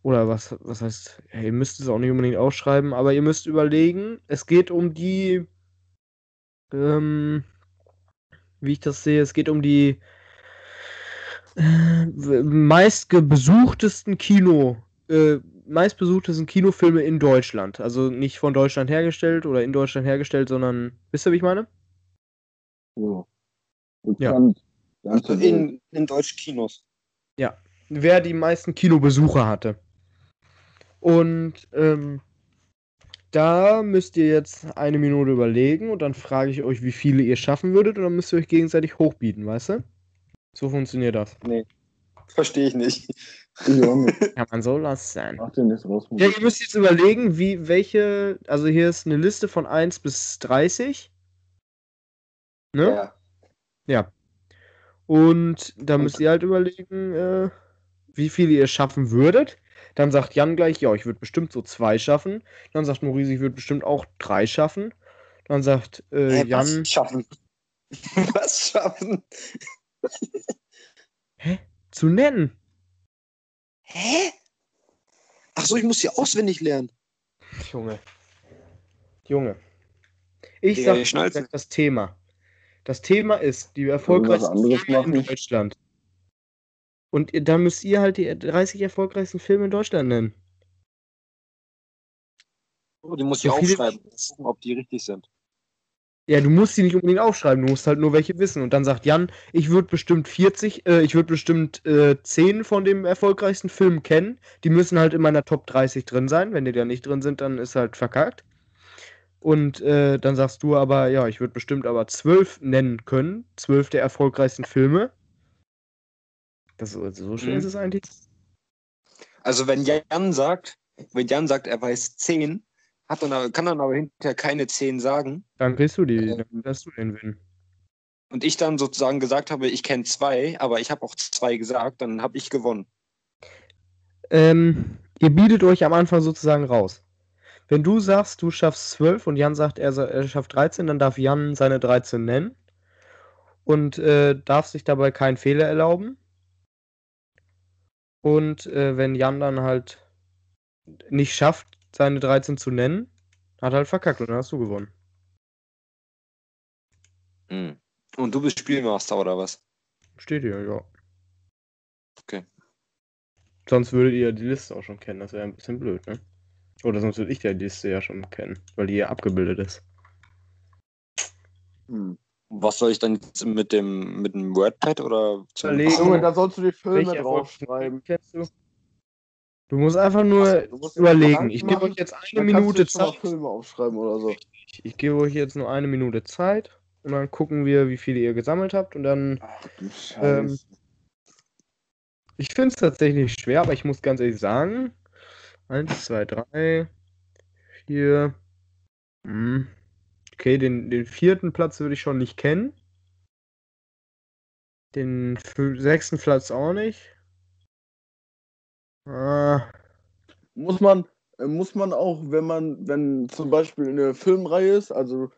Speaker 2: Oder was, was heißt, ja, ihr müsst es auch nicht unbedingt aufschreiben, aber ihr müsst überlegen, es geht um die, ähm, wie ich das sehe, es geht um die äh, meistbesuchtesten Kino, äh, meistbesuchtesten Kinofilme in Deutschland. Also nicht von Deutschland hergestellt oder in Deutschland hergestellt, sondern, wisst ihr, wie ich meine?
Speaker 1: so.
Speaker 2: Ja.
Speaker 1: Bekannt.
Speaker 3: Also in, in deutschen Kinos.
Speaker 2: wer die meisten Kinobesucher hatte. Und ähm, da müsst ihr jetzt eine Minute überlegen und dann frage ich euch, wie viele ihr schaffen würdet und dann müsst ihr euch gegenseitig hochbieten, weißt du? So funktioniert das.
Speaker 3: Verstehe ich nicht.
Speaker 2: Kann man so lassen.
Speaker 1: Mach den nicht raus.
Speaker 2: Ja, ihr müsst jetzt überlegen, wie welche, also hier ist eine Liste von 1 bis 30. Ne?
Speaker 3: Ja.
Speaker 2: Ja. Und da müsst ihr halt überlegen, äh, wie viele ihr schaffen würdet. Dann sagt Jan gleich, ja, ich würde bestimmt so zwei schaffen. Dann sagt Maurice, ich würde bestimmt auch drei schaffen. Dann sagt äh,
Speaker 3: Hä,
Speaker 2: Jan,
Speaker 3: was schaffen? was schaffen?
Speaker 2: Zu nennen.
Speaker 3: Hä? Ach so, ich muss hier auswendig lernen.
Speaker 2: Junge. Junge. Ich
Speaker 3: Digga,
Speaker 2: sag das Thema. Das Thema ist die erfolgreichsten Filme in? Deutschland. Und ihr- dann müsst ihr halt die 30 erfolgreichsten Filme in Deutschland nennen.
Speaker 3: Oh, die muss
Speaker 2: So
Speaker 3: ich aufschreiben, gucken, ob die richtig sind.
Speaker 2: Ja, du musst sie nicht unbedingt aufschreiben, du musst halt nur welche wissen. Und dann sagt Jan, ich würde bestimmt 40, äh, ich würde bestimmt äh, 10 von dem erfolgreichsten Film kennen. Die müssen halt in meiner Top 30 drin sein. Wenn die da nicht drin sind, dann ist halt verkackt. Und äh, dann sagst du aber, ja, ich würde bestimmt aber 12 nennen können. 12 der erfolgreichsten Filme. Das, so schön
Speaker 3: Mhm.
Speaker 2: ist es eigentlich.
Speaker 3: Also wenn Jan sagt, wenn Jan sagt, er weiß 10, hat dann aber, kann dann aber hinterher keine 10 sagen
Speaker 2: Dann kriegst du die,
Speaker 3: Ähm.
Speaker 2: dann hast du den Win.
Speaker 3: und ich dann sozusagen gesagt habe, ich kenne zwei, aber ich habe auch zwei gesagt, dann habe ich gewonnen.
Speaker 2: Ähm, ihr bietet euch am Anfang sozusagen raus. Wenn du sagst, du schaffst 12 und Jan sagt, er, er schafft 13, dann darf Jan seine 13 nennen und äh, darf sich dabei keinen Fehler erlauben. Und äh, wenn Jan dann halt nicht schafft, seine 13 zu nennen, hat er halt verkackt und dann hast du gewonnen.
Speaker 3: Mhm. Und du bist Spielmaster oder was?
Speaker 2: Steht hier, ja.
Speaker 3: Okay.
Speaker 2: Sonst würdet ihr die Liste auch schon kennen, das wäre ein bisschen blöd, ne? Oder sonst würde ich die Liste ja schon kennen, weil die ja abgebildet ist.
Speaker 3: Hm. Was soll ich dann jetzt mit dem mit dem WordPad oder
Speaker 2: Überlegen.
Speaker 1: Junge, da sollst du die Filme draufschreiben.
Speaker 2: Kennst du? Du musst einfach nur
Speaker 1: du musst
Speaker 2: überlegen. Ich gebe euch jetzt eine Minute Zeit.
Speaker 1: Filme aufschreiben oder so.
Speaker 2: Ich, ich gebe euch jetzt nur eine Minute Zeit und dann gucken wir, wie viele ihr gesammelt habt und dann.
Speaker 1: Ach du.
Speaker 2: Ähm, Ich finde es tatsächlich schwer, aber ich muss ganz ehrlich sagen. Eins, zwei, drei, vier. Hm. Okay, den, den vierten Platz würde ich schon nicht kennen. Den sechsten Platz auch nicht. Ah,
Speaker 1: muss man, äh, muss man auch, wenn man, wenn zum Beispiel eine Filmreihe ist, also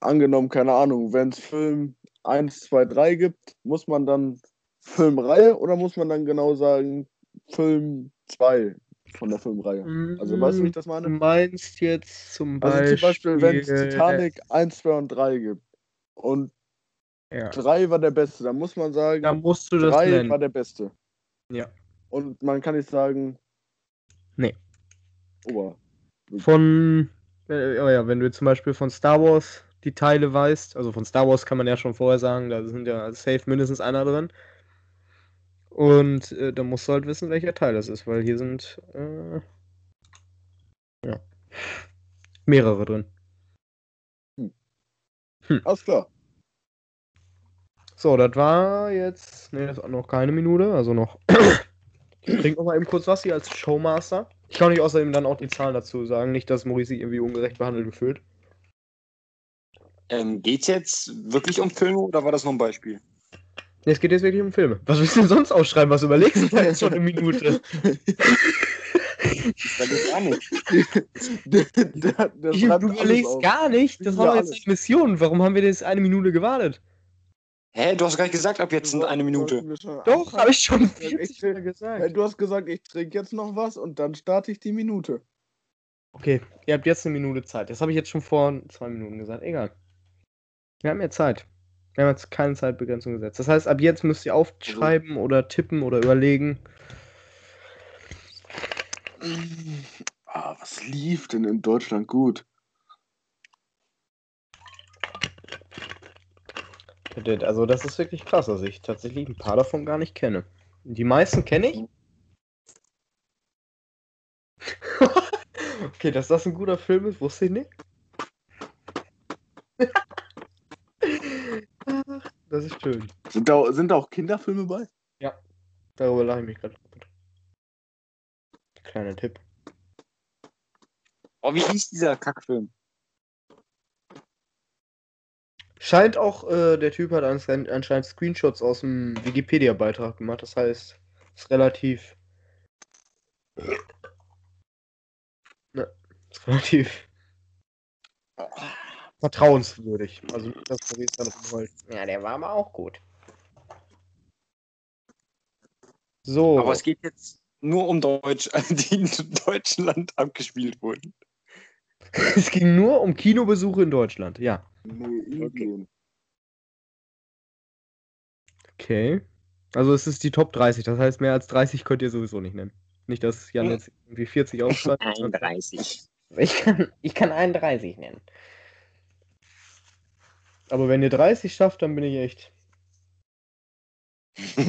Speaker 1: angenommen, keine Ahnung, wenn es Film 1, 2, 3 gibt, muss man dann Filmreihe oder muss man dann genau sagen Film 2? von der Filmreihe. Also weißt du, wie ich das
Speaker 2: Du
Speaker 1: meine?
Speaker 2: meinst jetzt zum
Speaker 1: Also
Speaker 2: Beispiel.
Speaker 1: zum Beispiel, wenn es Titanic 1, 2 und 3 gibt und
Speaker 2: Ja.
Speaker 1: 3 war der beste, dann muss man sagen,
Speaker 2: Da musst du das
Speaker 1: 3
Speaker 2: nennen.
Speaker 1: war der beste.
Speaker 2: Ja.
Speaker 1: Und man kann nicht sagen.
Speaker 2: Nee.
Speaker 1: Ober.
Speaker 2: Von, äh, oh ja, wenn du zum Beispiel von Star Wars die Teile weißt, also von Star Wars kann man ja schon vorher sagen, da sind ja safe mindestens einer drin. Und äh, da musst du halt wissen, welcher Teil das ist, weil hier sind äh, ja, mehrere drin.
Speaker 1: Alles klar.
Speaker 2: So, das war jetzt, ne, das war noch keine Minute, also noch. Ich trinke noch mal eben kurz was hier als Showmaster. Ich kann euch außerdem dann auch die Zahlen dazu sagen, nicht, dass Maurice sich irgendwie ungerecht behandelt fühlt.
Speaker 3: Ähm, geht's jetzt wirklich um Filme oder war das nur ein Beispiel?
Speaker 2: Nee, es geht jetzt wirklich um Filme. Was willst du denn sonst ausschreiben? Was überlegst du da jetzt schon eine Minute?
Speaker 3: Ich sage gar nicht.
Speaker 2: du
Speaker 1: alles
Speaker 2: überlegst
Speaker 1: auf.
Speaker 2: gar nicht. Das war doch jetzt eine Mission. Warum haben wir denn jetzt eine Minute gewartet?
Speaker 3: Hä, du hast gar nicht gesagt, ab jetzt sind eine Minute.
Speaker 2: Doch, habe ich schon
Speaker 1: Ja,
Speaker 2: 40
Speaker 1: ich- Hey,
Speaker 2: gesagt.
Speaker 1: du hast gesagt, ich trinke jetzt noch was und dann starte ich die Minute.
Speaker 2: Okay, ihr habt jetzt eine Minute Zeit. Das habe ich jetzt schon vor zwei Minuten gesagt. Egal. Wir haben ja Zeit. Wir haben jetzt keine Zeitbegrenzung gesetzt. Das heißt, ab jetzt müsst ihr aufschreiben oder tippen oder überlegen.
Speaker 1: Ah, was lief denn in Deutschland gut?
Speaker 2: Also, das ist wirklich krass, dass ich tatsächlich ein paar davon gar nicht kenne. Die meisten kenne ich. okay, dass das ein guter Film ist, wusste ich nicht. Das ist schön.
Speaker 1: Sind da, sind da auch Kinderfilme bei?
Speaker 2: Darüber lache ich mich gerade. Kleiner Tipp.
Speaker 3: Oh, wie hieß dieser Kackfilm?
Speaker 2: Scheint auch, äh, der Typ hat anscheinend, Screenshots aus dem Wikipedia-Beitrag gemacht. Das heißt, ist relativ. Ne, ist relativ vertrauenswürdig. Also, das Maurice dann rumholt. Ja, der war aber auch gut. So.
Speaker 3: Aber es geht jetzt nur um Deutsch, die in Deutschland abgespielt wurden.
Speaker 2: es ging nur um Kinobesuche in Deutschland. Ja.
Speaker 1: Nee, Indien.
Speaker 2: Okay. Also, es ist die Top 30. Das heißt, mehr als 30 könnt ihr sowieso nicht nennen. Nicht, dass Jan
Speaker 3: Hm.
Speaker 2: jetzt irgendwie 40 aufschreibt.
Speaker 3: 31.
Speaker 5: Ich kann, ich kann 31 nennen.
Speaker 2: Aber wenn ihr 30 schafft, dann bin ich echt.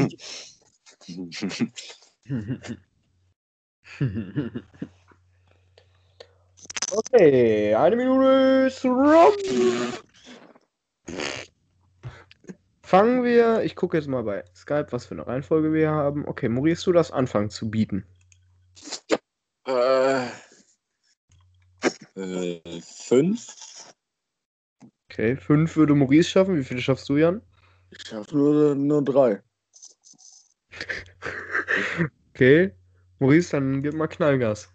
Speaker 2: okay, eine Minute ist rum. Fangen wir, ich gucke jetzt mal bei Skype, was für eine Reihenfolge wir haben. Okay, Maurice, du das anfangen zu bieten.
Speaker 3: äh, äh, fünf?
Speaker 2: Okay, fünf würde Maurice schaffen. Wie viele schaffst du, Jan?
Speaker 1: Ich schaffe nur, nur drei.
Speaker 2: Okay. Maurice, dann gib mal Knallgas.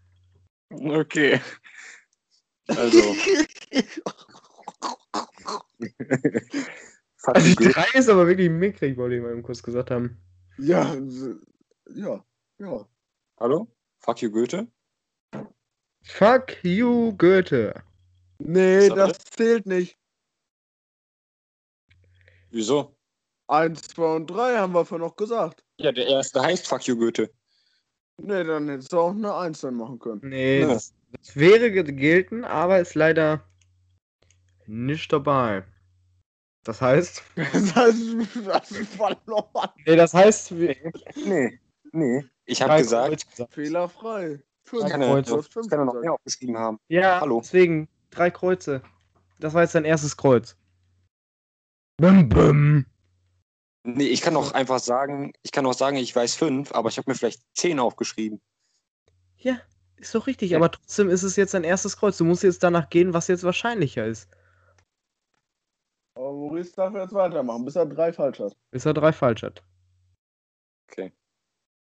Speaker 3: Okay. Also. Fuck
Speaker 2: Also
Speaker 3: you,
Speaker 2: die
Speaker 3: Goethe.
Speaker 2: drei ist aber wirklich mickrig, wollte ich mal eben kurz gesagt haben.
Speaker 1: Ja, ja, ja.
Speaker 3: Hallo? Fuck you, Goethe?
Speaker 2: Fuck you, Goethe.
Speaker 1: Nee,
Speaker 3: So,
Speaker 1: das zählt nicht.
Speaker 3: Wieso?
Speaker 1: Eins, zwei und drei haben wir vorhin noch gesagt.
Speaker 3: Ja, der erste heißt Fuck you, Goethe.
Speaker 1: Nee, dann hättest du auch eine Eins dann machen können.
Speaker 2: Nee,
Speaker 3: Ja.
Speaker 2: das, das wäre ge- gelten, aber ist leider nicht dabei. Das heißt.
Speaker 1: Das heißt, das ist verloren.
Speaker 2: Nee, das heißt. wir-
Speaker 3: Nee, nee. Ich habe gesagt,
Speaker 2: gesagt.
Speaker 1: Fehlerfrei. Fünf.
Speaker 3: ich kann, ja,
Speaker 2: Kreuze.
Speaker 1: Du hast
Speaker 3: ich
Speaker 1: fünf
Speaker 3: kann ja noch mehr aufgeschrieben haben.
Speaker 2: Ja,
Speaker 3: Hallo.
Speaker 2: deswegen. Drei Kreuze. Das war jetzt dein erstes Kreuz. Bum, bum.
Speaker 3: Nee, ich kann auch einfach sagen, ich kann auch sagen, ich weiß fünf, aber ich habe mir vielleicht zehn aufgeschrieben.
Speaker 2: Ja, ist doch richtig,
Speaker 3: Ja.
Speaker 2: aber trotzdem ist es jetzt dein erstes Kreuz. Du musst jetzt danach gehen, was jetzt wahrscheinlicher ist.
Speaker 1: Aber Maurice darf jetzt weitermachen, bis er drei falsch hat.
Speaker 2: Bis er drei falsch hat.
Speaker 3: Okay.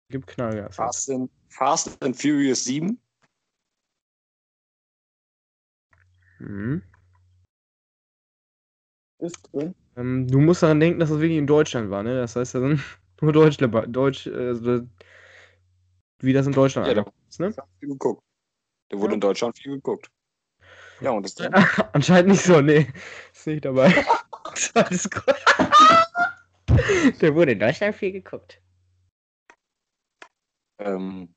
Speaker 2: Gib Knallgas.
Speaker 3: Fast and, Fast and Furious 7.
Speaker 2: Mhm.
Speaker 1: Ist drin.
Speaker 2: Ähm, du musst daran denken, dass das wirklich in Deutschland war, ne? Das heißt, da sind nur Deutsch dabei. Deutsch, äh, also, wie das in Deutschland
Speaker 3: Ja,
Speaker 2: ist, ne?
Speaker 3: viel geguckt. Der wurde
Speaker 2: Ja.
Speaker 3: in Deutschland viel geguckt. Ja, und das dann?
Speaker 2: Anscheinend nicht so, nee. Ist nicht dabei. Zweites Kreuz. Der wurde in Deutschland viel geguckt.
Speaker 3: ähm,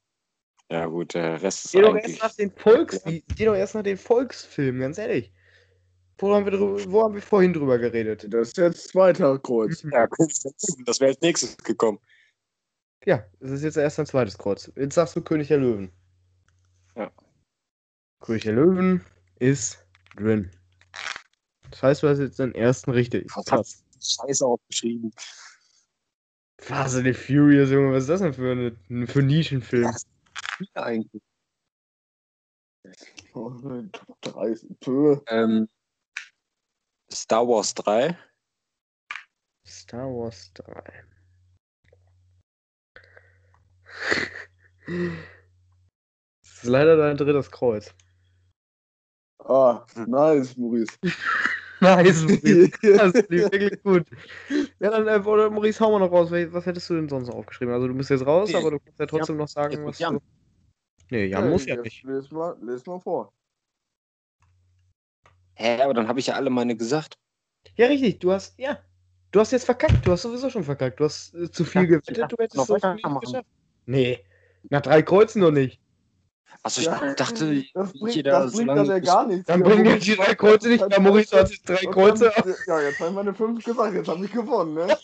Speaker 3: ja gut, der Rest ist
Speaker 2: Geh doch
Speaker 3: eigentlich...
Speaker 2: erst nach den Volks, geh doch erst nach den Volksfilmen, ganz ehrlich. Wo haben wir, wo haben wir vorhin drüber geredet?
Speaker 1: Das ist jetzt zweiter Kreuz.
Speaker 3: Ja, das wäre als nächstes gekommen.
Speaker 2: Ja, es ist jetzt erst ein zweites Kreuz. Jetzt sagst du König der Löwen.
Speaker 3: Ja.
Speaker 2: König der Löwen ist drin. Das heißt, du hast jetzt den ersten richtig.
Speaker 3: Was
Speaker 2: Krass.
Speaker 3: Scheiße aufgeschrieben.
Speaker 2: Fast and the Furious, Junge, was ist das denn für, eine, für ein Nischenfilm?
Speaker 3: Ja, eigentlich.
Speaker 1: Oh, drei, Pö.
Speaker 3: Ähm, Star Wars 3.
Speaker 2: Star Wars 3. Das ist leider dein drittes Kreuz.
Speaker 1: Ah, nice, Maurice.
Speaker 2: Nice, Maurice. Das lief wirklich gut. Ja, dann, äh, oder Maurice, hau mal noch raus. Was hättest du denn sonst noch aufgeschrieben? Also, du bist jetzt raus, aber du kannst ja trotzdem noch sagen, was
Speaker 3: Jan.
Speaker 2: du. Nee, Jan muss ja nicht.
Speaker 1: Les mal, les mal vor.
Speaker 3: Hä, aber dann habe ich ja alle meine gesagt.
Speaker 2: Ja, richtig, du hast, ja. Du hast jetzt verkackt. Du hast sowieso schon verkackt. Du hast äh, zu viel
Speaker 3: Ja,
Speaker 2: gewettet.
Speaker 3: ja,
Speaker 2: Du hättest
Speaker 3: noch
Speaker 2: so viel nicht geschafft. Nee. Nach drei Kreuzen noch nicht.
Speaker 3: Achso, ich
Speaker 1: Ja,
Speaker 3: dachte,
Speaker 1: das bringt,
Speaker 3: jeder
Speaker 1: das bringt das ja gar nichts.
Speaker 2: Dann bringen jetzt die drei Kreuze nicht.
Speaker 1: hat-
Speaker 2: Ja, Maurice hat drei Kreuze.
Speaker 1: dann- Ja, jetzt habe ich meine fünf gesagt. Jetzt habe ich gewonnen, ne?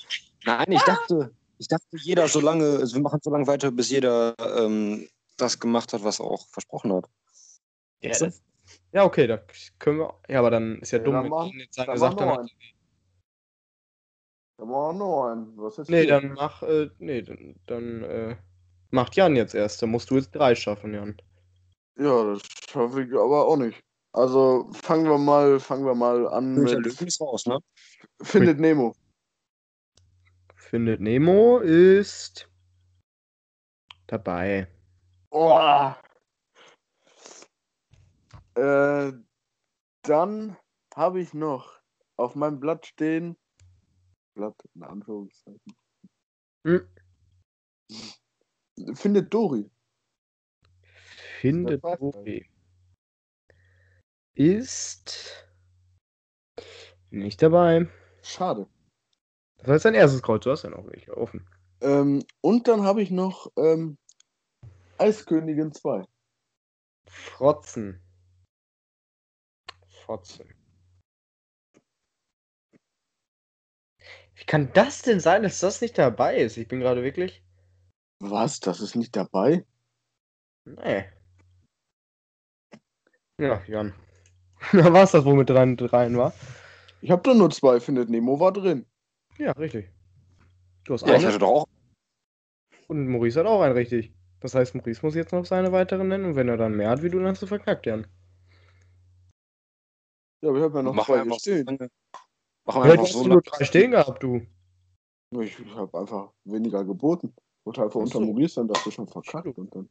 Speaker 3: Nein, ich dachte, ich dachte, jeder so lange, also wir machen so lange weiter, bis jeder ähm, das gemacht hat, was er auch versprochen hat.
Speaker 2: Ja, das, ja, okay, da können wir. Ja, aber dann ist ja
Speaker 1: Ja,
Speaker 2: dumm,
Speaker 1: dann
Speaker 2: wenn
Speaker 1: machen-
Speaker 2: jetzt dann
Speaker 1: dann
Speaker 2: gesagt
Speaker 1: machen wir
Speaker 2: haben.
Speaker 1: Da machen wir noch einen. Was ist
Speaker 2: Nee,
Speaker 1: hier?
Speaker 2: dann mach, äh, nee, dann, dann äh, macht Jan jetzt erst. Dann musst du jetzt drei schaffen, Jan.
Speaker 1: Ja, das schaffe ich aber auch nicht. Also fangen wir mal, fangen wir mal an mit
Speaker 3: ist raus, ne?
Speaker 1: Findet Nemo.
Speaker 2: Findet Nemo ist dabei.
Speaker 1: Oh. Äh, dann habe ich noch auf meinem Blatt stehen. Blatt in Anführungszeichen.
Speaker 2: Hm.
Speaker 1: Findet Dori.
Speaker 2: Findet Dory. Ist nicht dabei.
Speaker 1: Schade.
Speaker 2: Das war jetzt dein erstes Kreuz, du hast ja noch welche offen.
Speaker 1: Ähm, und dann habe ich noch ähm, Eiskönigin 2.
Speaker 2: Frotzen. Frotzen. Wie kann das denn sein, dass das nicht dabei ist? Ich bin gerade wirklich.
Speaker 1: Was? Das ist nicht dabei?
Speaker 2: Nee. Ja, Jan. Da war es das, wo mit rein, rein war.
Speaker 1: Ich habe da nur zwei. Findet Nemo war drin.
Speaker 2: Ja, richtig. Du hast
Speaker 3: Ja, ich
Speaker 2: eine
Speaker 3: hatte doch auch.
Speaker 2: und Maurice hat auch einen richtig. Das heißt, Maurice muss jetzt noch seine weiteren nennen und wenn er dann mehr hat wie du, dann hast du verkackt, Jan.
Speaker 1: Ja, aber ich habe ja noch
Speaker 3: Mach
Speaker 1: zwei stehen.
Speaker 3: lange. Mach
Speaker 2: Du
Speaker 3: einfach
Speaker 2: hättest
Speaker 3: so
Speaker 2: du nur
Speaker 3: lange.
Speaker 2: drei stehen gehabt, du.
Speaker 1: Ich, ich habe einfach weniger geboten. Wurde einfach
Speaker 2: Ach
Speaker 1: unter. Maurice, dann dachte ich schon verkackt. Und dann.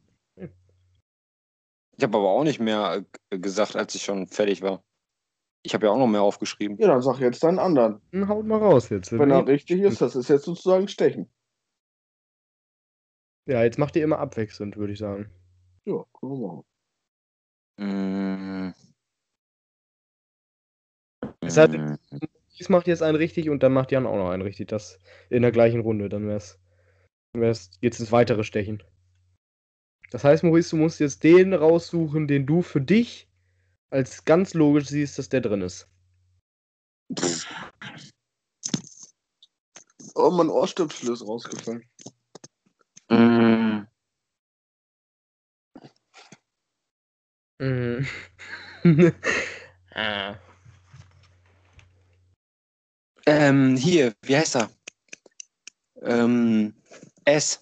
Speaker 3: Ich habe aber auch nicht mehr gesagt, als ich schon fertig war. Ich habe ja auch noch mehr aufgeschrieben.
Speaker 1: Ja, dann sag jetzt deinen anderen.
Speaker 2: Dann haut mal raus jetzt.
Speaker 1: Wenn er richtig ist, das ist jetzt sozusagen Stechen.
Speaker 2: Ja, jetzt macht ihr immer abwechselnd, würde ich sagen.
Speaker 1: Ja, können wir machen.
Speaker 3: Mm.
Speaker 2: Es hat-. Maurice macht jetzt einen richtig und dann macht Jan auch noch einen richtig. Das in der gleichen Runde. Dann wär's, dann wär's jetzt ins weitere Stechen. Das heißt, Maurice, du musst jetzt den raussuchen, den du für dich als ganz logisch siehst, dass der drin ist.
Speaker 1: Oh, mein Ohrstöpsel ist rausgefallen.
Speaker 3: Mm.
Speaker 2: Mhm. ah.
Speaker 3: Ähm, hier, wie heißt er? Ähm, S.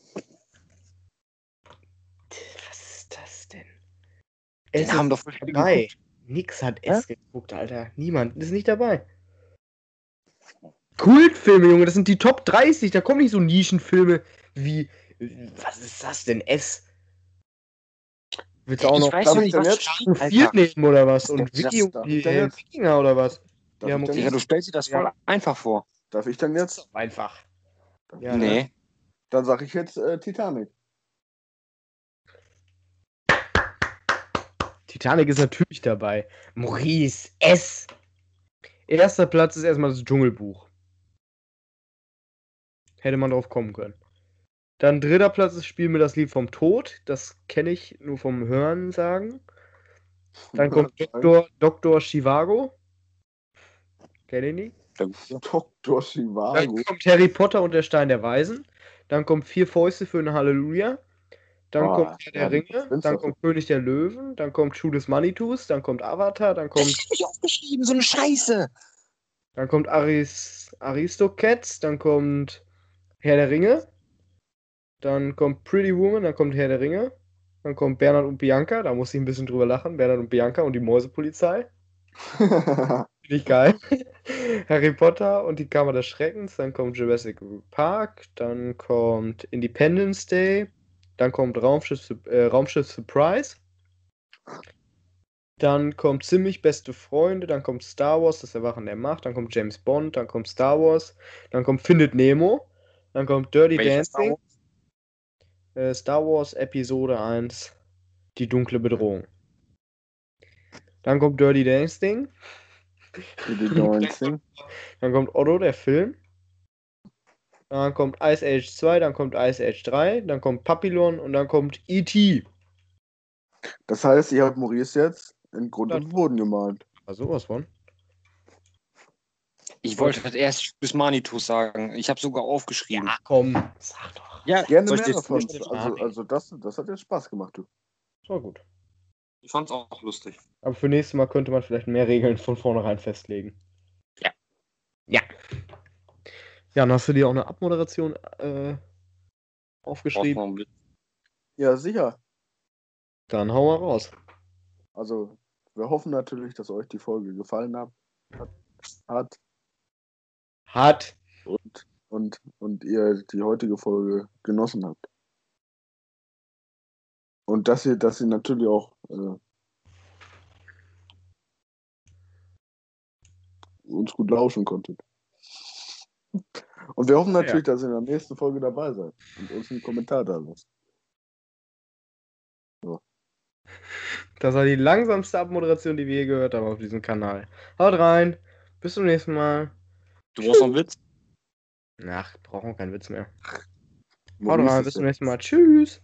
Speaker 2: Was ist das denn?
Speaker 3: Den
Speaker 2: Es
Speaker 3: haben doch voll
Speaker 2: dabei.
Speaker 3: geguckt.
Speaker 2: Nix hat es geguckt, Alter. Niemand ist nicht dabei. Kultfilme, Junge, das sind die Top 30. Da kommen nicht so Nischenfilme wie. Was ist das denn? S. Willst du auch
Speaker 3: Ich
Speaker 2: noch
Speaker 3: weiß nicht, was Alter.
Speaker 2: nehmen oder was? Und Wiki die äh,
Speaker 1: jetzt?
Speaker 2: Wikinger oder was? Ja,
Speaker 3: Ja, du stellst dir das voll
Speaker 2: Ja.
Speaker 3: einfach vor.
Speaker 1: Darf ich dann jetzt?
Speaker 2: Einfach. Ja, ne?
Speaker 3: nee.
Speaker 1: Dann sage ich jetzt äh, Titanic.
Speaker 2: Titanic ist natürlich dabei. Maurice S. Erster Platz ist erstmal das Dschungelbuch. Hätte man drauf kommen können. Dann dritter Platz ist Spiel mir das Lied vom Tod. Das kenne ich nur vom Hören sagen. Dann kommt Dr. Dr. Chivago. Kenne ich nicht.
Speaker 1: Dr.
Speaker 2: Dann
Speaker 1: Chivago.
Speaker 2: kommt Harry Potter und der Stein der Weisen. Dann kommt Vier Fäuste für eine Halleluja. Dann
Speaker 1: Ah,
Speaker 2: kommt Herr der Ringe. Dann
Speaker 1: doch.
Speaker 2: kommt König der Löwen. Dann kommt Schuh des Manitus. Dann kommt Avatar. Dann kommt,
Speaker 3: hab ich aufgeschrieben, so eine Scheiße.
Speaker 2: dann kommt Aris, Aristocats. Dann kommt Herr der Ringe. Dann kommt Pretty Woman. Dann kommt Herr der Ringe. Dann kommt Bernhard und Bianca. Da muss ich ein bisschen drüber lachen. Bernhard und Bianca und die Mäusepolizei. Finde ich geil. Harry Potter und die Kammer des Schreckens. Dann kommt Jurassic Park. Dann kommt Independence Day. Dann kommt Raumschiff, äh, Raumschiff Surprise. Dann kommt ziemlich beste Freunde. Dann kommt Star Wars, das Erwachen der Macht. Dann kommt James Bond. Dann kommt Star Wars. Dann kommt Findet Nemo. Dann kommt Dirty
Speaker 3: Welcher Star
Speaker 2: Dancing. Äh, Star Wars Episode 1. Die dunkle Bedrohung. Dann kommt Dirty Dancing.
Speaker 1: Die 19.
Speaker 2: Dann kommt Otto, der Film. Dann kommt Ice Age 2, dann kommt Ice Age 3, dann kommt Papillon und dann kommt E.T.
Speaker 1: Das heißt, ihr habt Maurice jetzt in Grund und Boden gemalt.
Speaker 2: Ah, sowas von.
Speaker 3: Ich wollte das erst bis Manitus sagen. Ich habe sogar aufgeschrieben.
Speaker 2: Komm, sag doch.
Speaker 3: Ja,
Speaker 1: Gerne mehr davon. Also, also das, das hat jetzt Spaß gemacht, du.
Speaker 2: Das war gut.
Speaker 3: Ich fand's auch lustig.
Speaker 2: Aber für nächstes Mal könnte man vielleicht mehr Regeln von vornherein festlegen.
Speaker 3: Ja.
Speaker 2: Ja. Ja, dann hast du dir auch eine Abmoderation äh, aufgeschrieben.
Speaker 1: Ja, sicher.
Speaker 2: Dann hau mal raus.
Speaker 1: Also, wir hoffen natürlich, dass euch die Folge gefallen hat. hat
Speaker 2: Hat.
Speaker 1: und, und, und ihr die heutige Folge genossen habt. Und dass ihr, dass ihr natürlich auch äh, uns gut lauschen konntet. Und wir hoffen natürlich, dass ihr in der nächsten Folge dabei seid und uns einen Kommentar da lasst.
Speaker 2: Das war die langsamste Abmoderation, die wir je gehört haben auf diesem Kanal. Haut rein. Bis zum nächsten Mal.
Speaker 3: Du brauchst noch einen Witz?
Speaker 2: Ach, brauchen wir keinen Witz mehr. Haut rein. Bis zum nächsten Mal. Tschüss.